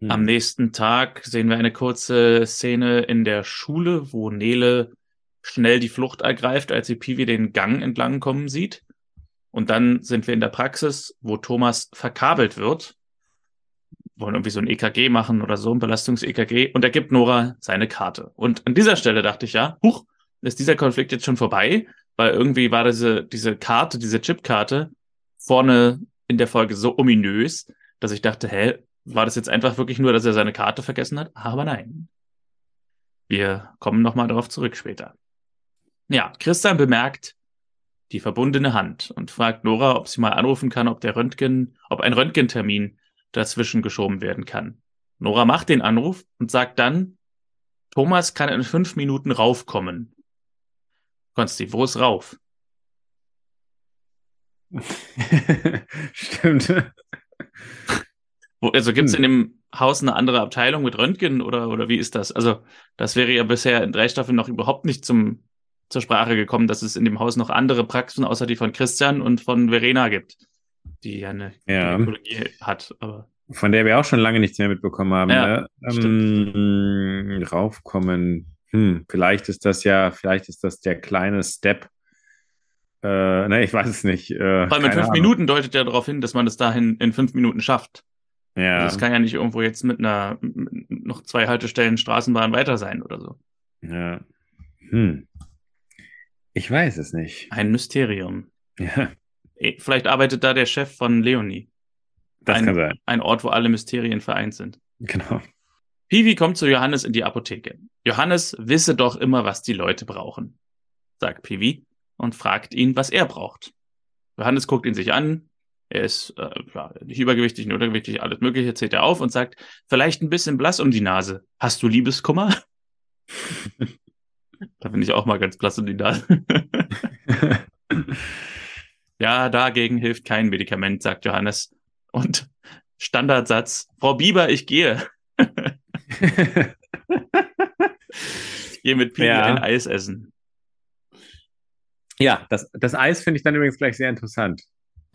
S2: Mhm. Am nächsten Tag sehen wir eine kurze Szene in der Schule, wo Nele schnell die Flucht ergreift, als sie Piwi den Gang entlang kommen sieht. Und dann sind wir in der Praxis, wo Thomas verkabelt wird. Wollen irgendwie so ein EKG machen oder so, ein Belastungs-EKG. Und er gibt Nora seine Karte. Und an dieser Stelle dachte ich ja, huch, ist dieser Konflikt jetzt schon vorbei? Weil irgendwie war diese, diese Karte, diese Chipkarte vorne in der Folge so ominös, dass ich dachte, hä, war das jetzt einfach wirklich nur, dass er seine Karte vergessen hat? Aber nein. Wir kommen nochmal darauf zurück später. Ja, Christian bemerkt die verbundene Hand und fragt Nora, ob sie mal anrufen kann, ob der Röntgen, ob ein Röntgentermin dazwischen geschoben werden kann. Nora macht den Anruf und sagt dann, Thomas kann in fünf Minuten raufkommen. Konsti, wo ist rauf?
S1: Stimmt.
S2: Wo, also gibt es hm. in dem Haus eine andere Abteilung mit Röntgen oder, oder wie ist das? Also, das wäre ja bisher in drei Staffeln noch überhaupt nicht zum, zur Sprache gekommen, dass es in dem Haus noch andere Praxen außer die von Christian und von Verena gibt, die ja eine
S1: ja.
S2: Gynäkologie hat. Aber
S1: von der wir auch schon lange nichts mehr mitbekommen haben. Ja, ne? ähm, raufkommen. Hm, vielleicht ist das ja, vielleicht ist das der kleine Step. Äh, ne, ich weiß es nicht. Äh,
S2: Vor allem in fünf Ahnung. Minuten deutet ja darauf hin, dass man es dahin in fünf Minuten schafft. Ja. Also es kann ja nicht irgendwo jetzt mit einer noch zwei Haltestellen Straßenbahn weiter sein oder so.
S1: Ja. Hm. Ich weiß es nicht.
S2: Ein Mysterium. Ja. Vielleicht arbeitet da der Chef von Leonie.
S1: Das
S2: ein,
S1: kann sein.
S2: Ein Ort, wo alle Mysterien vereint sind.
S1: Genau.
S2: Piwi kommt zu Johannes in die Apotheke. Johannes wisse doch immer, was die Leute brauchen, sagt Piwi und fragt ihn, was er braucht. Johannes guckt ihn sich an, er ist äh, ja, nicht übergewichtig, nicht untergewichtig, alles Mögliche, zählt er auf und sagt, vielleicht ein bisschen blass um die Nase. Hast du Liebeskummer? da bin ich auch mal ganz blass um die Nase. ja, dagegen hilft kein Medikament, sagt Johannes. Und Standardsatz, Frau Bieber, ich gehe. ich gehe mit Pipi ja. ein Eis essen.
S1: Ja, das, das Eis finde ich dann übrigens gleich sehr interessant.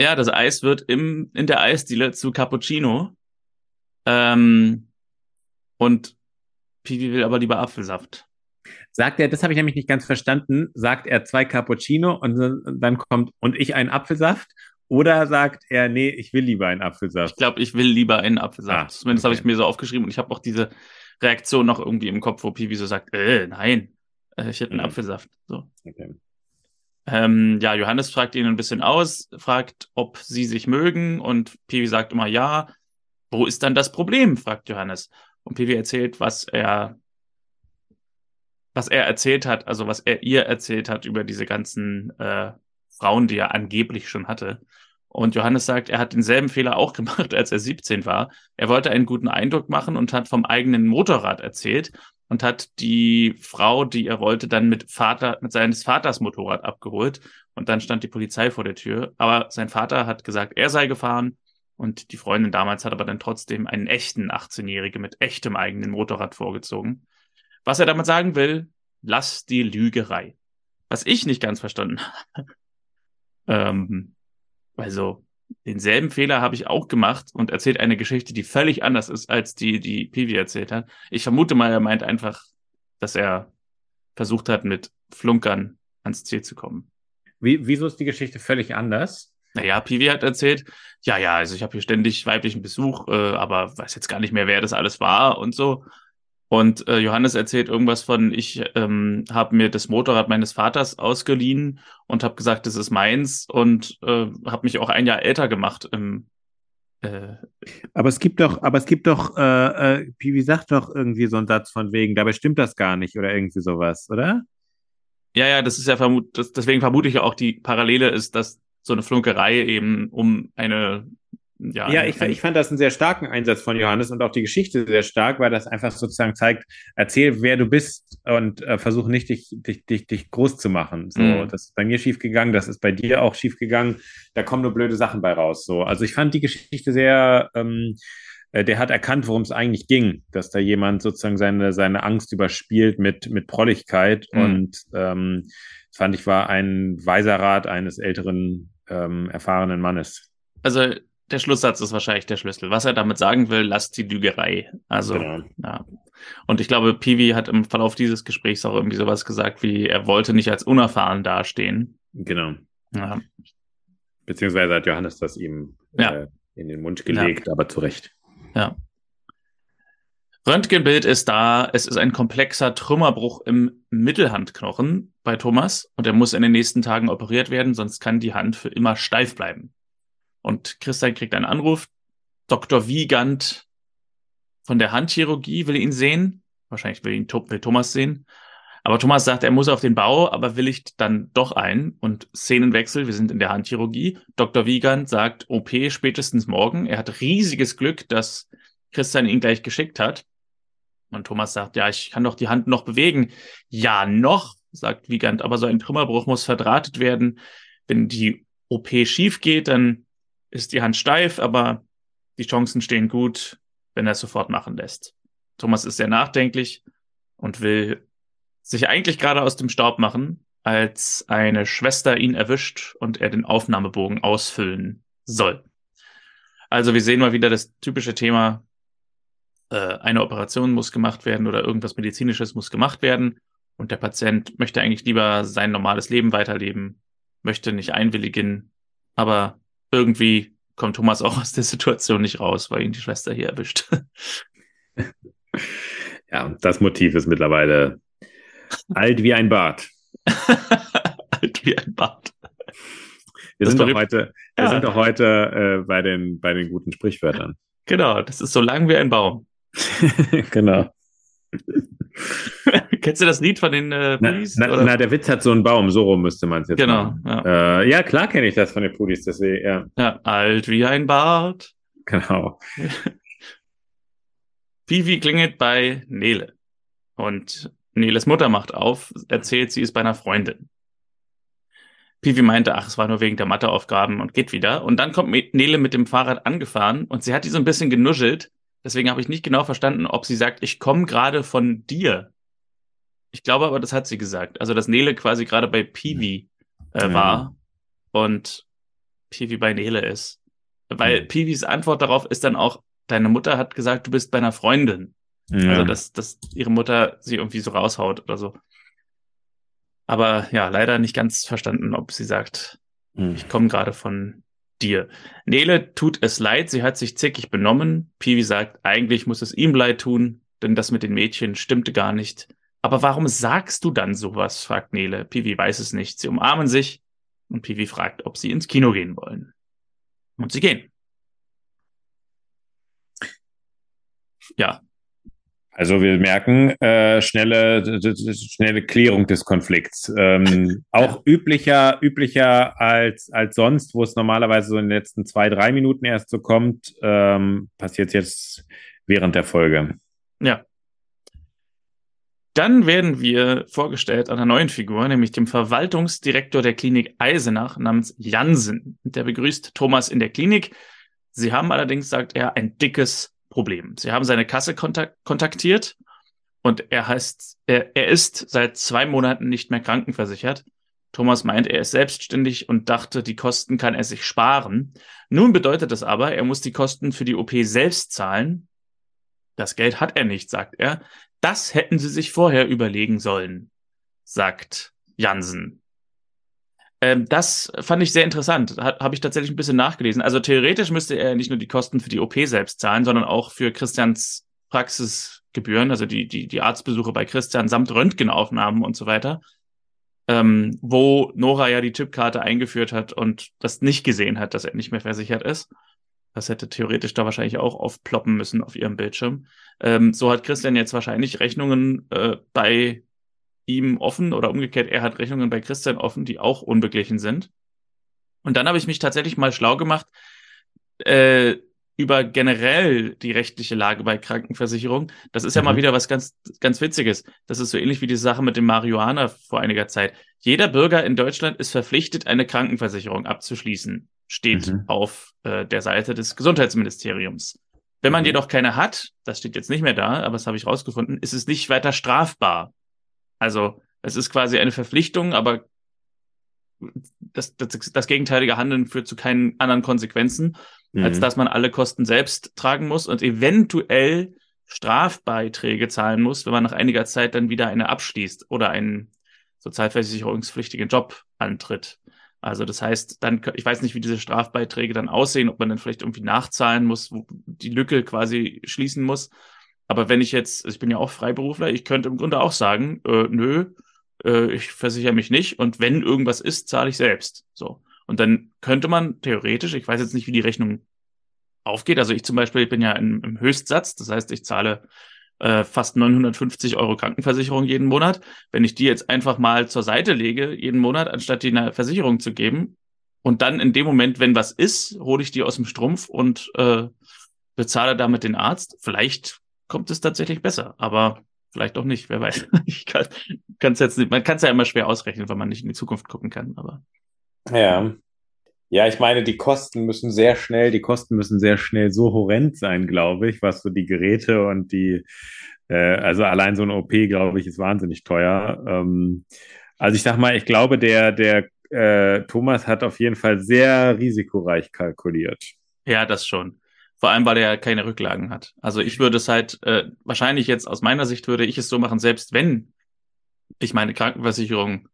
S2: Ja, das Eis wird im, in der Eisdiele zu Cappuccino. Ähm, und Piwi will aber lieber Apfelsaft.
S1: Sagt er, das habe ich nämlich nicht ganz verstanden, sagt er zwei Cappuccino und dann kommt und ich einen Apfelsaft? Oder sagt er, nee, ich will lieber einen Apfelsaft?
S2: Ich glaube, ich will lieber einen Apfelsaft. Ah, Zumindest okay. habe ich mir so aufgeschrieben und ich habe auch diese Reaktion noch irgendwie im Kopf, wo Piwi so sagt, äh, nein, äh, ich hätte einen mhm. Apfelsaft. So. Okay. Ähm, ja, Johannes fragt ihn ein bisschen aus, fragt, ob sie sich mögen und Piwi sagt immer ja. Wo ist dann das Problem? fragt Johannes. Und Piwi erzählt, was er, was er erzählt hat, also was er ihr erzählt hat über diese ganzen äh, Frauen, die er angeblich schon hatte. Und Johannes sagt, er hat denselben Fehler auch gemacht, als er 17 war. Er wollte einen guten Eindruck machen und hat vom eigenen Motorrad erzählt und hat die Frau, die er wollte, dann mit Vater, mit seines Vaters Motorrad abgeholt. Und dann stand die Polizei vor der Tür. Aber sein Vater hat gesagt, er sei gefahren. Und die Freundin damals hat aber dann trotzdem einen echten 18-Jährigen mit echtem eigenen Motorrad vorgezogen. Was er damit sagen will, lass die Lügerei. Was ich nicht ganz verstanden habe. ähm, also, denselben Fehler habe ich auch gemacht und erzählt eine Geschichte, die völlig anders ist, als die, die Pivi erzählt hat. Ich vermute mal, er meint einfach, dass er versucht hat, mit Flunkern ans Ziel zu kommen.
S1: Wie, wieso ist die Geschichte völlig anders?
S2: Naja, Pivi hat erzählt, ja, ja, also ich habe hier ständig weiblichen Besuch, äh, aber weiß jetzt gar nicht mehr, wer das alles war und so. Und äh, Johannes erzählt irgendwas von, ich ähm, habe mir das Motorrad meines Vaters ausgeliehen und habe gesagt, das ist meins und äh, habe mich auch ein Jahr älter gemacht im
S1: äh, aber es gibt doch, aber es gibt doch, äh, äh, Piwi sagt doch irgendwie so einen Satz von wegen, dabei stimmt das gar nicht oder irgendwie sowas, oder?
S2: Ja, ja, das ist ja vermut, das, deswegen vermute ich ja auch, die Parallele ist, dass so eine Flunkerei eben um eine
S1: ja, ja ich, ich fand das einen sehr starken Einsatz von Johannes und auch die Geschichte sehr stark, weil das einfach sozusagen zeigt, erzähl, wer du bist und äh, versuch nicht, dich, dich, dich, dich groß zu machen. So, mhm. das ist bei mir schief gegangen, das ist bei dir auch schief gegangen. Da kommen nur blöde Sachen bei raus. So, also ich fand die Geschichte sehr, ähm, äh, der hat erkannt, worum es eigentlich ging, dass da jemand sozusagen seine, seine Angst überspielt mit, mit Prolligkeit mhm. und ähm, fand ich war ein weiser Rat eines älteren, ähm, erfahrenen Mannes.
S2: Also der Schlusssatz ist wahrscheinlich der Schlüssel. Was er damit sagen will, lasst die Lügerei. Also, genau. ja. Und ich glaube, Piwi hat im Verlauf dieses Gesprächs auch irgendwie sowas gesagt, wie er wollte nicht als unerfahren dastehen.
S1: Genau. Ja. Beziehungsweise hat Johannes das ihm ja. äh, in den Mund gelegt, ja. aber zu Recht.
S2: Ja. Röntgenbild ist da. Es ist ein komplexer Trümmerbruch im Mittelhandknochen bei Thomas und er muss in den nächsten Tagen operiert werden, sonst kann die Hand für immer steif bleiben. Und Christian kriegt einen Anruf. Dr. Wiegand von der Handchirurgie will ihn sehen. Wahrscheinlich will ihn will Thomas sehen. Aber Thomas sagt, er muss auf den Bau, aber willigt dann doch ein und Szenenwechsel. Wir sind in der Handchirurgie. Dr. Wiegand sagt, OP spätestens morgen. Er hat riesiges Glück, dass Christian ihn gleich geschickt hat. Und Thomas sagt, ja, ich kann doch die Hand noch bewegen. Ja, noch, sagt Wiegand, aber so ein Trümmerbruch muss verdrahtet werden. Wenn die OP schief geht, dann ist die Hand steif, aber die Chancen stehen gut, wenn er es sofort machen lässt. Thomas ist sehr nachdenklich und will sich eigentlich gerade aus dem Staub machen, als eine Schwester ihn erwischt und er den Aufnahmebogen ausfüllen soll. Also wir sehen mal wieder das typische Thema, äh, eine Operation muss gemacht werden oder irgendwas Medizinisches muss gemacht werden und der Patient möchte eigentlich lieber sein normales Leben weiterleben, möchte nicht einwilligen, aber irgendwie kommt Thomas auch aus der Situation nicht raus, weil ihn die Schwester hier erwischt.
S1: ja, das Motiv ist mittlerweile alt wie ein Bart.
S2: alt wie ein Bart.
S1: Wir sind doch heute, wir ja. sind doch heute äh, bei, den, bei den guten Sprichwörtern.
S2: Genau, das ist so lang wie ein Baum.
S1: genau.
S2: Kennst du das Lied von den äh,
S1: Pudis? Na, na, na, der Witz hat so einen Baum, so rum müsste man es jetzt
S2: Genau.
S1: Ja. Äh, ja, klar kenne ich das von den Pudis, deswegen, ja.
S2: ja. Alt wie ein Bart.
S1: Genau.
S2: Vivi klingelt bei Nele. Und Neles Mutter macht auf, erzählt, sie ist bei einer Freundin. Pivi meinte, ach, es war nur wegen der Matheaufgaben und geht wieder. Und dann kommt Nele mit dem Fahrrad angefahren und sie hat die so ein bisschen genuschelt Deswegen habe ich nicht genau verstanden, ob sie sagt, ich komme gerade von dir. Ich glaube aber, das hat sie gesagt. Also, dass Nele quasi gerade bei Piwi äh,
S1: Ja.
S2: war und Piwi bei Nele ist. Weil
S1: Mhm.
S2: Piwis Antwort darauf ist dann auch, deine Mutter hat gesagt, du bist bei einer Freundin.
S1: Ja.
S2: Also, dass, dass ihre Mutter sie irgendwie so raushaut oder so. Aber ja, leider nicht ganz verstanden, ob sie sagt,
S1: Hm.
S2: ich komme gerade von dir. Nele tut es leid, sie hat sich zickig benommen. Piwi sagt, eigentlich muss es ihm leid tun, denn das mit den Mädchen stimmte gar nicht. Aber warum sagst du dann sowas? fragt Nele. Piwi weiß es nicht. Sie umarmen sich und Piwi fragt, ob sie ins Kino gehen wollen. Und sie gehen. Ja,
S1: Also wir merken äh, schnelle, schnelle Klärung des Konflikts. Ähm, auch üblicher, üblicher als, als sonst, wo es normalerweise so in den letzten zwei, drei Minuten erst so kommt, ähm, passiert jetzt während der Folge.
S2: Ja. Dann werden wir vorgestellt an einer neuen Figur, nämlich dem Verwaltungsdirektor der Klinik Eisenach namens Jansen. Der begrüßt Thomas in der Klinik. Sie haben allerdings, sagt er, ein dickes Problem. Sie haben seine Kasse kontak kontaktiert und er heißt, er, er ist seit zwei Monaten nicht mehr krankenversichert. Thomas meint, er ist selbstständig und dachte, die Kosten kann er sich sparen. Nun bedeutet das aber, er muss die Kosten für die OP selbst zahlen. Das Geld hat er nicht, sagt er. Das hätten sie sich vorher überlegen sollen, sagt Jansen. Ähm, das fand ich sehr interessant. Ha, Habe ich tatsächlich ein bisschen nachgelesen. Also theoretisch müsste er nicht nur die Kosten für die OP selbst zahlen, sondern auch für Christians Praxisgebühren, also die, die, die Arztbesuche bei Christian samt Röntgenaufnahmen und so weiter. Ähm, wo Nora ja die Chipkarte eingeführt hat und das nicht gesehen hat, dass er nicht mehr versichert ist. Das hätte theoretisch da wahrscheinlich auch aufploppen müssen auf ihrem Bildschirm. Ähm, so hat Christian jetzt wahrscheinlich Rechnungen äh, bei ihm offen oder umgekehrt, er hat Rechnungen bei Christian offen, die auch unbeglichen sind. Und dann habe ich mich tatsächlich mal schlau gemacht äh, über generell die rechtliche Lage bei Krankenversicherung. Das ist ja
S1: Mhm.
S2: mal wieder was ganz, ganz Witziges. Das ist so ähnlich wie die Sache mit dem Marihuana vor einiger Zeit. Jeder Bürger in Deutschland ist verpflichtet, eine Krankenversicherung abzuschließen. Steht
S1: Mhm.
S2: auf äh, der Seite des Gesundheitsministeriums. Wenn man
S1: Mhm.
S2: jedoch keine hat, das steht jetzt nicht mehr da, aber das habe ich rausgefunden, ist es nicht weiter strafbar. Also es ist quasi eine Verpflichtung, aber das, das, das gegenteilige Handeln führt zu keinen anderen Konsequenzen, als
S1: Mhm.
S2: dass man alle Kosten selbst tragen muss und eventuell Strafbeiträge zahlen muss, wenn man nach einiger Zeit dann wieder eine abschließt oder einen sozialversicherungspflichtigen Job antritt. Also das heißt, dann, ich weiß nicht, wie diese Strafbeiträge dann aussehen, ob man dann vielleicht irgendwie nachzahlen muss, wo die Lücke quasi schließen muss. Aber wenn ich jetzt, ich bin ja auch Freiberufler, ich könnte im Grunde auch sagen, äh, nö, äh, ich versichere mich nicht und wenn irgendwas ist, zahle ich selbst. So. Und dann könnte man theoretisch, ich weiß jetzt nicht, wie die Rechnung aufgeht. Also ich zum Beispiel bin ja im, im Höchstsatz, das heißt, ich zahle äh, fast 950 Euro Krankenversicherung jeden Monat. Wenn ich die jetzt einfach mal zur Seite lege, jeden Monat, anstatt die einer Versicherung zu geben, und dann in dem Moment, wenn was ist, hole ich die aus dem Strumpf und äh, bezahle damit den Arzt. Vielleicht kommt es tatsächlich besser, aber vielleicht auch nicht, wer weiß. Ich kann es jetzt nicht, man kann es ja immer schwer ausrechnen, weil man nicht in die Zukunft gucken kann, aber.
S1: Ja. Ja, ich meine, die Kosten müssen sehr schnell, die Kosten müssen sehr schnell so horrend sein, glaube ich, was so die Geräte und die, äh, also allein so eine OP, glaube ich, ist wahnsinnig teuer. Ähm, also ich sag mal, ich glaube, der, der äh, Thomas hat auf jeden Fall sehr risikoreich kalkuliert.
S2: Ja, das schon. Vor allem, weil er keine Rücklagen hat. Also ich würde es halt, äh, wahrscheinlich jetzt aus meiner Sicht würde ich es so machen, selbst wenn ich meine Krankenversicherung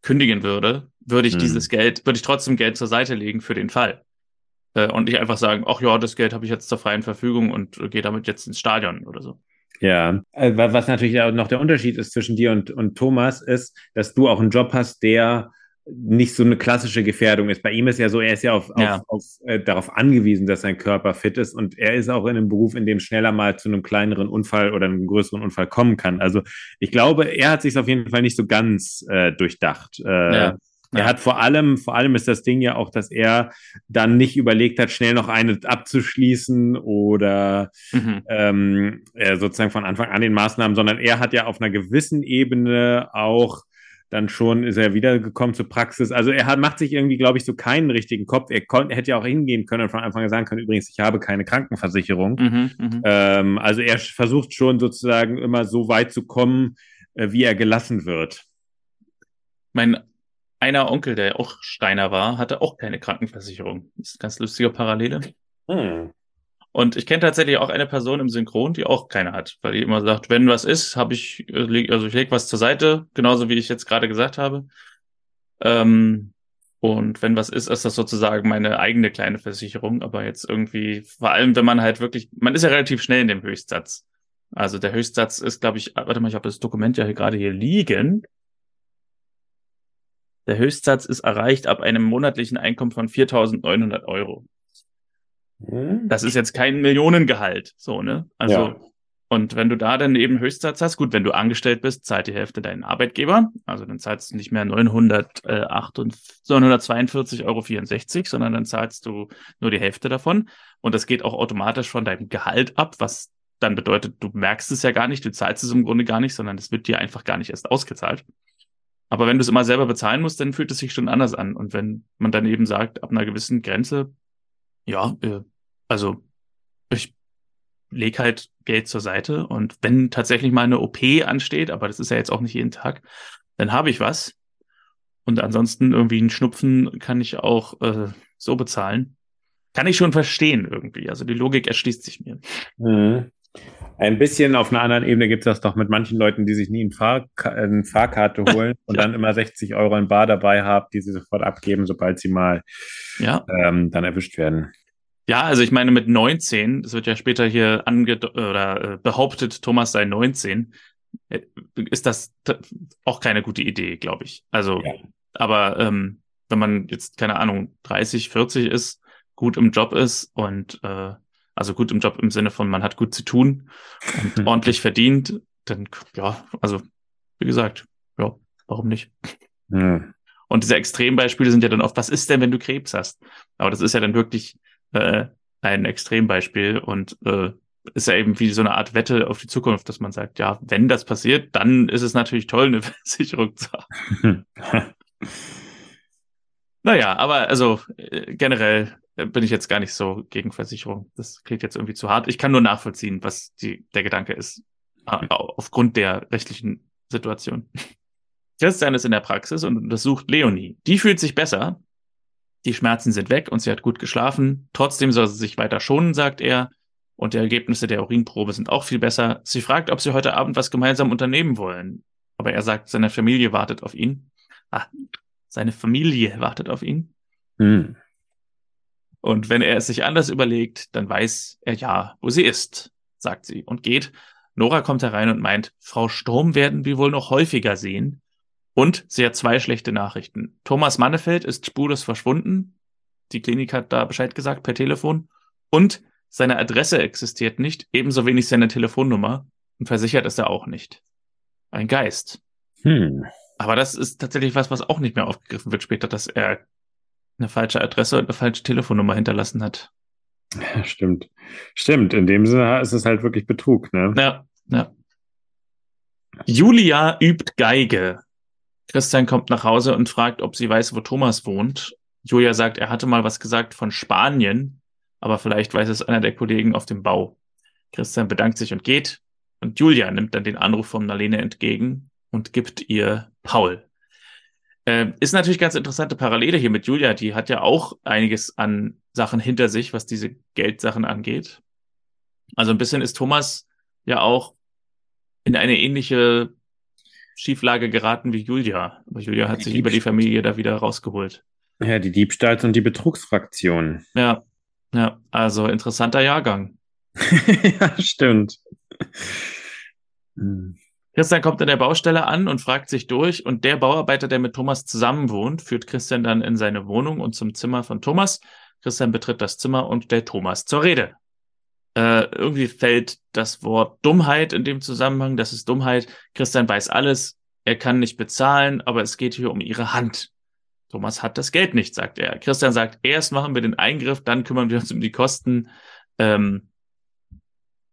S2: kündigen würde, würde ich
S1: Hm.
S2: dieses Geld, würde ich trotzdem Geld zur Seite legen für den Fall. Äh, und nicht einfach sagen, ach ja, das Geld habe ich jetzt zur freien Verfügung und äh, gehe damit jetzt ins Stadion oder so.
S1: Ja, äh, wa- was natürlich auch noch der Unterschied ist zwischen dir und, und Thomas, ist, dass du auch einen Job hast, der nicht so eine klassische Gefährdung ist. Bei ihm ist ja so, er ist ja, auf,
S2: Ja.
S1: auf, auf, äh, darauf angewiesen, dass sein Körper fit ist und er ist auch in einem Beruf, in dem schneller mal zu einem kleineren Unfall oder einem größeren Unfall kommen kann. Also ich glaube, er hat sich auf jeden Fall nicht so ganz äh, durchdacht. Äh,
S2: Ja.
S1: Er
S2: Ja.
S1: hat vor allem, vor allem ist das Ding ja auch, dass er dann nicht überlegt hat, schnell noch eine abzuschließen oder
S2: Mhm.
S1: ähm, äh, sozusagen von Anfang an den Maßnahmen, sondern er hat ja auf einer gewissen Ebene auch dann schon ist er wiedergekommen zur Praxis. Also er hat, macht sich irgendwie, glaube ich, so keinen richtigen Kopf. Er, kon, er hätte ja auch hingehen können und von Anfang an sagen können, übrigens, ich habe keine Krankenversicherung.
S2: Mhm. Mhm.
S1: Ähm, also er versucht schon sozusagen immer so weit zu kommen, äh, wie er gelassen wird.
S2: Mein einer Onkel, der auch Steiner war, hatte auch keine Krankenversicherung. Das ist eine ganz lustige Parallele. Hm. Und ich kenne tatsächlich auch eine Person im Synchron, die auch keine hat, weil die immer sagt, wenn was ist, habe ich, äh, also ich lege was zur Seite, genauso wie ich jetzt gerade gesagt habe. Ähm, und wenn was ist, ist das sozusagen meine eigene kleine Versicherung. Aber jetzt irgendwie, vor allem, wenn man halt wirklich, man ist ja relativ schnell in dem Höchstsatz. Also der Höchstsatz ist, glaube ich, warte mal, ich habe das Dokument ja hier gerade hier liegen. Der Höchstsatz ist erreicht ab einem monatlichen Einkommen von 4.900 Euro. Hm. Das ist jetzt kein Millionengehalt, so, ne? Also, ja. und wenn du da dann eben Höchstsatz hast, gut, wenn du angestellt bist, zahlt die Hälfte deinen Arbeitgeber. Also dann zahlst du nicht mehr 942,64 Euro, sondern dann zahlst du nur die Hälfte davon. Und das geht auch automatisch von deinem Gehalt ab, was dann bedeutet, du merkst es ja gar nicht, du zahlst es im Grunde gar nicht, sondern es wird dir einfach gar nicht erst ausgezahlt. Aber wenn du es immer selber bezahlen musst, dann fühlt es sich schon anders an. Und wenn man dann eben sagt, ab einer gewissen Grenze, ja, also ich lege halt Geld zur Seite und wenn tatsächlich mal eine OP ansteht, aber das ist ja jetzt auch nicht jeden Tag, dann habe ich was. Und ansonsten irgendwie einen Schnupfen kann ich auch äh, so bezahlen. Kann ich schon verstehen irgendwie. Also die Logik erschließt sich mir.
S1: Mhm. Ein bisschen auf einer anderen Ebene gibt es das doch mit manchen Leuten, die sich nie eine, Fahr eine Fahrkarte holen und ja. dann immer 60 Euro in Bar dabei haben, die sie sofort abgeben, sobald sie mal ja. ähm, dann erwischt werden.
S2: Ja, also ich meine mit 19, das wird ja später hier ange oder äh, behauptet, Thomas sei 19, äh, ist das auch keine gute Idee, glaube ich. Also, ja. aber ähm, wenn man jetzt, keine Ahnung, 30, 40 ist, gut im Job ist und äh, also gut im Job im Sinne von, man hat gut zu tun und ordentlich verdient, dann ja, also wie gesagt, ja, warum nicht? Ja. Und diese Extrembeispiele sind ja dann oft, was ist denn, wenn du Krebs hast? Aber das ist ja dann wirklich äh, ein Extrembeispiel und äh, ist ja eben wie so eine Art Wette auf die Zukunft, dass man sagt, ja, wenn das passiert, dann ist es natürlich toll, eine Versicherung zu haben. naja, aber also äh, generell äh, bin ich jetzt gar nicht so gegen Versicherung. Das klingt jetzt irgendwie zu hart. Ich kann nur nachvollziehen, was die, der Gedanke ist, äh, aufgrund der rechtlichen Situation. Christian ist in der Praxis und untersucht Leonie. Die fühlt sich besser, die Schmerzen sind weg und sie hat gut geschlafen. Trotzdem soll sie sich weiter schonen, sagt er. Und die Ergebnisse der Urinprobe sind auch viel besser. Sie fragt, ob sie heute Abend was gemeinsam unternehmen wollen. Aber er sagt, seine Familie wartet auf ihn. Ah, seine Familie wartet auf ihn. Hm. Und wenn er es sich anders überlegt, dann weiß er ja, wo sie ist, sagt sie und geht. Nora kommt herein und meint, Frau Sturm werden wir wohl noch häufiger sehen. Und sie hat zwei schlechte Nachrichten. Thomas Mannefeld ist spurlos verschwunden. Die Klinik hat da Bescheid gesagt per Telefon. Und seine Adresse existiert nicht, ebenso wenig seine Telefonnummer. Und versichert ist er auch nicht. Ein Geist. Hm. Aber das ist tatsächlich was, was auch nicht mehr aufgegriffen wird später, dass er eine falsche Adresse und eine falsche Telefonnummer hinterlassen hat.
S1: Ja, stimmt. Stimmt. In dem Sinne ist es halt wirklich Betrug, ne?
S2: Ja, ja. Julia übt Geige. Christian kommt nach Hause und fragt, ob sie weiß, wo Thomas wohnt. Julia sagt, er hatte mal was gesagt von Spanien, aber vielleicht weiß es einer der Kollegen auf dem Bau. Christian bedankt sich und geht. Und Julia nimmt dann den Anruf von Nalene entgegen und gibt ihr Paul. Äh, ist natürlich ganz interessante Parallele hier mit Julia. Die hat ja auch einiges an Sachen hinter sich, was diese Geldsachen angeht. Also ein bisschen ist Thomas ja auch in eine ähnliche Schieflage geraten wie Julia. Aber Julia hat die sich über die Familie da wieder rausgeholt.
S1: Ja, die Diebstahls- und die Betrugsfraktion.
S2: Ja, ja, also interessanter Jahrgang.
S1: ja, stimmt.
S2: Hm. Christian kommt an der Baustelle an und fragt sich durch und der Bauarbeiter, der mit Thomas zusammen wohnt, führt Christian dann in seine Wohnung und zum Zimmer von Thomas. Christian betritt das Zimmer und stellt Thomas zur Rede. Äh, irgendwie fällt das Wort Dummheit in dem Zusammenhang. Das ist Dummheit. Christian weiß alles. Er kann nicht bezahlen, aber es geht hier um ihre Hand. Thomas hat das Geld nicht, sagt er. Christian sagt, erst machen wir den Eingriff, dann kümmern wir uns um die Kosten. Ähm,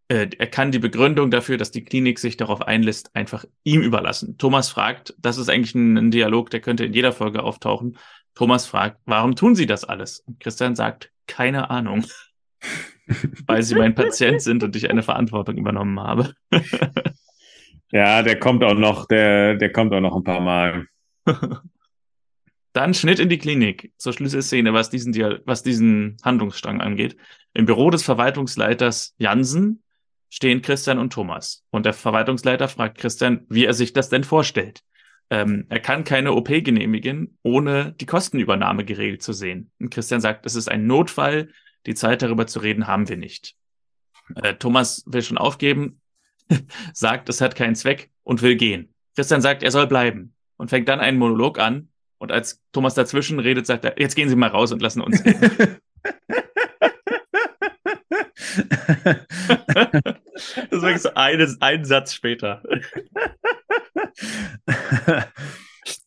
S2: äh, er kann die Begründung dafür, dass die Klinik sich darauf einlässt, einfach ihm überlassen. Thomas fragt, das ist eigentlich ein, ein Dialog, der könnte in jeder Folge auftauchen. Thomas fragt, warum tun Sie das alles? Und Christian sagt, keine Ahnung weil sie mein Patient sind und ich eine Verantwortung übernommen habe.
S1: ja, der kommt auch noch, der, der kommt auch noch ein paar Mal.
S2: Dann Schnitt in die Klinik zur Schlüsselszene, was diesen, was diesen Handlungsstrang angeht. Im Büro des Verwaltungsleiters Jansen stehen Christian und Thomas. Und der Verwaltungsleiter fragt Christian, wie er sich das denn vorstellt. Ähm, er kann keine OP genehmigen, ohne die Kostenübernahme geregelt zu sehen. Und Christian sagt, es ist ein Notfall, die Zeit darüber zu reden haben wir nicht. Äh, Thomas will schon aufgeben, sagt, es hat keinen Zweck und will gehen. Christian sagt, er soll bleiben und fängt dann einen Monolog an. Und als Thomas dazwischen redet, sagt er, jetzt gehen Sie mal raus und lassen uns reden. das ist wirklich so ein, ein Satz später.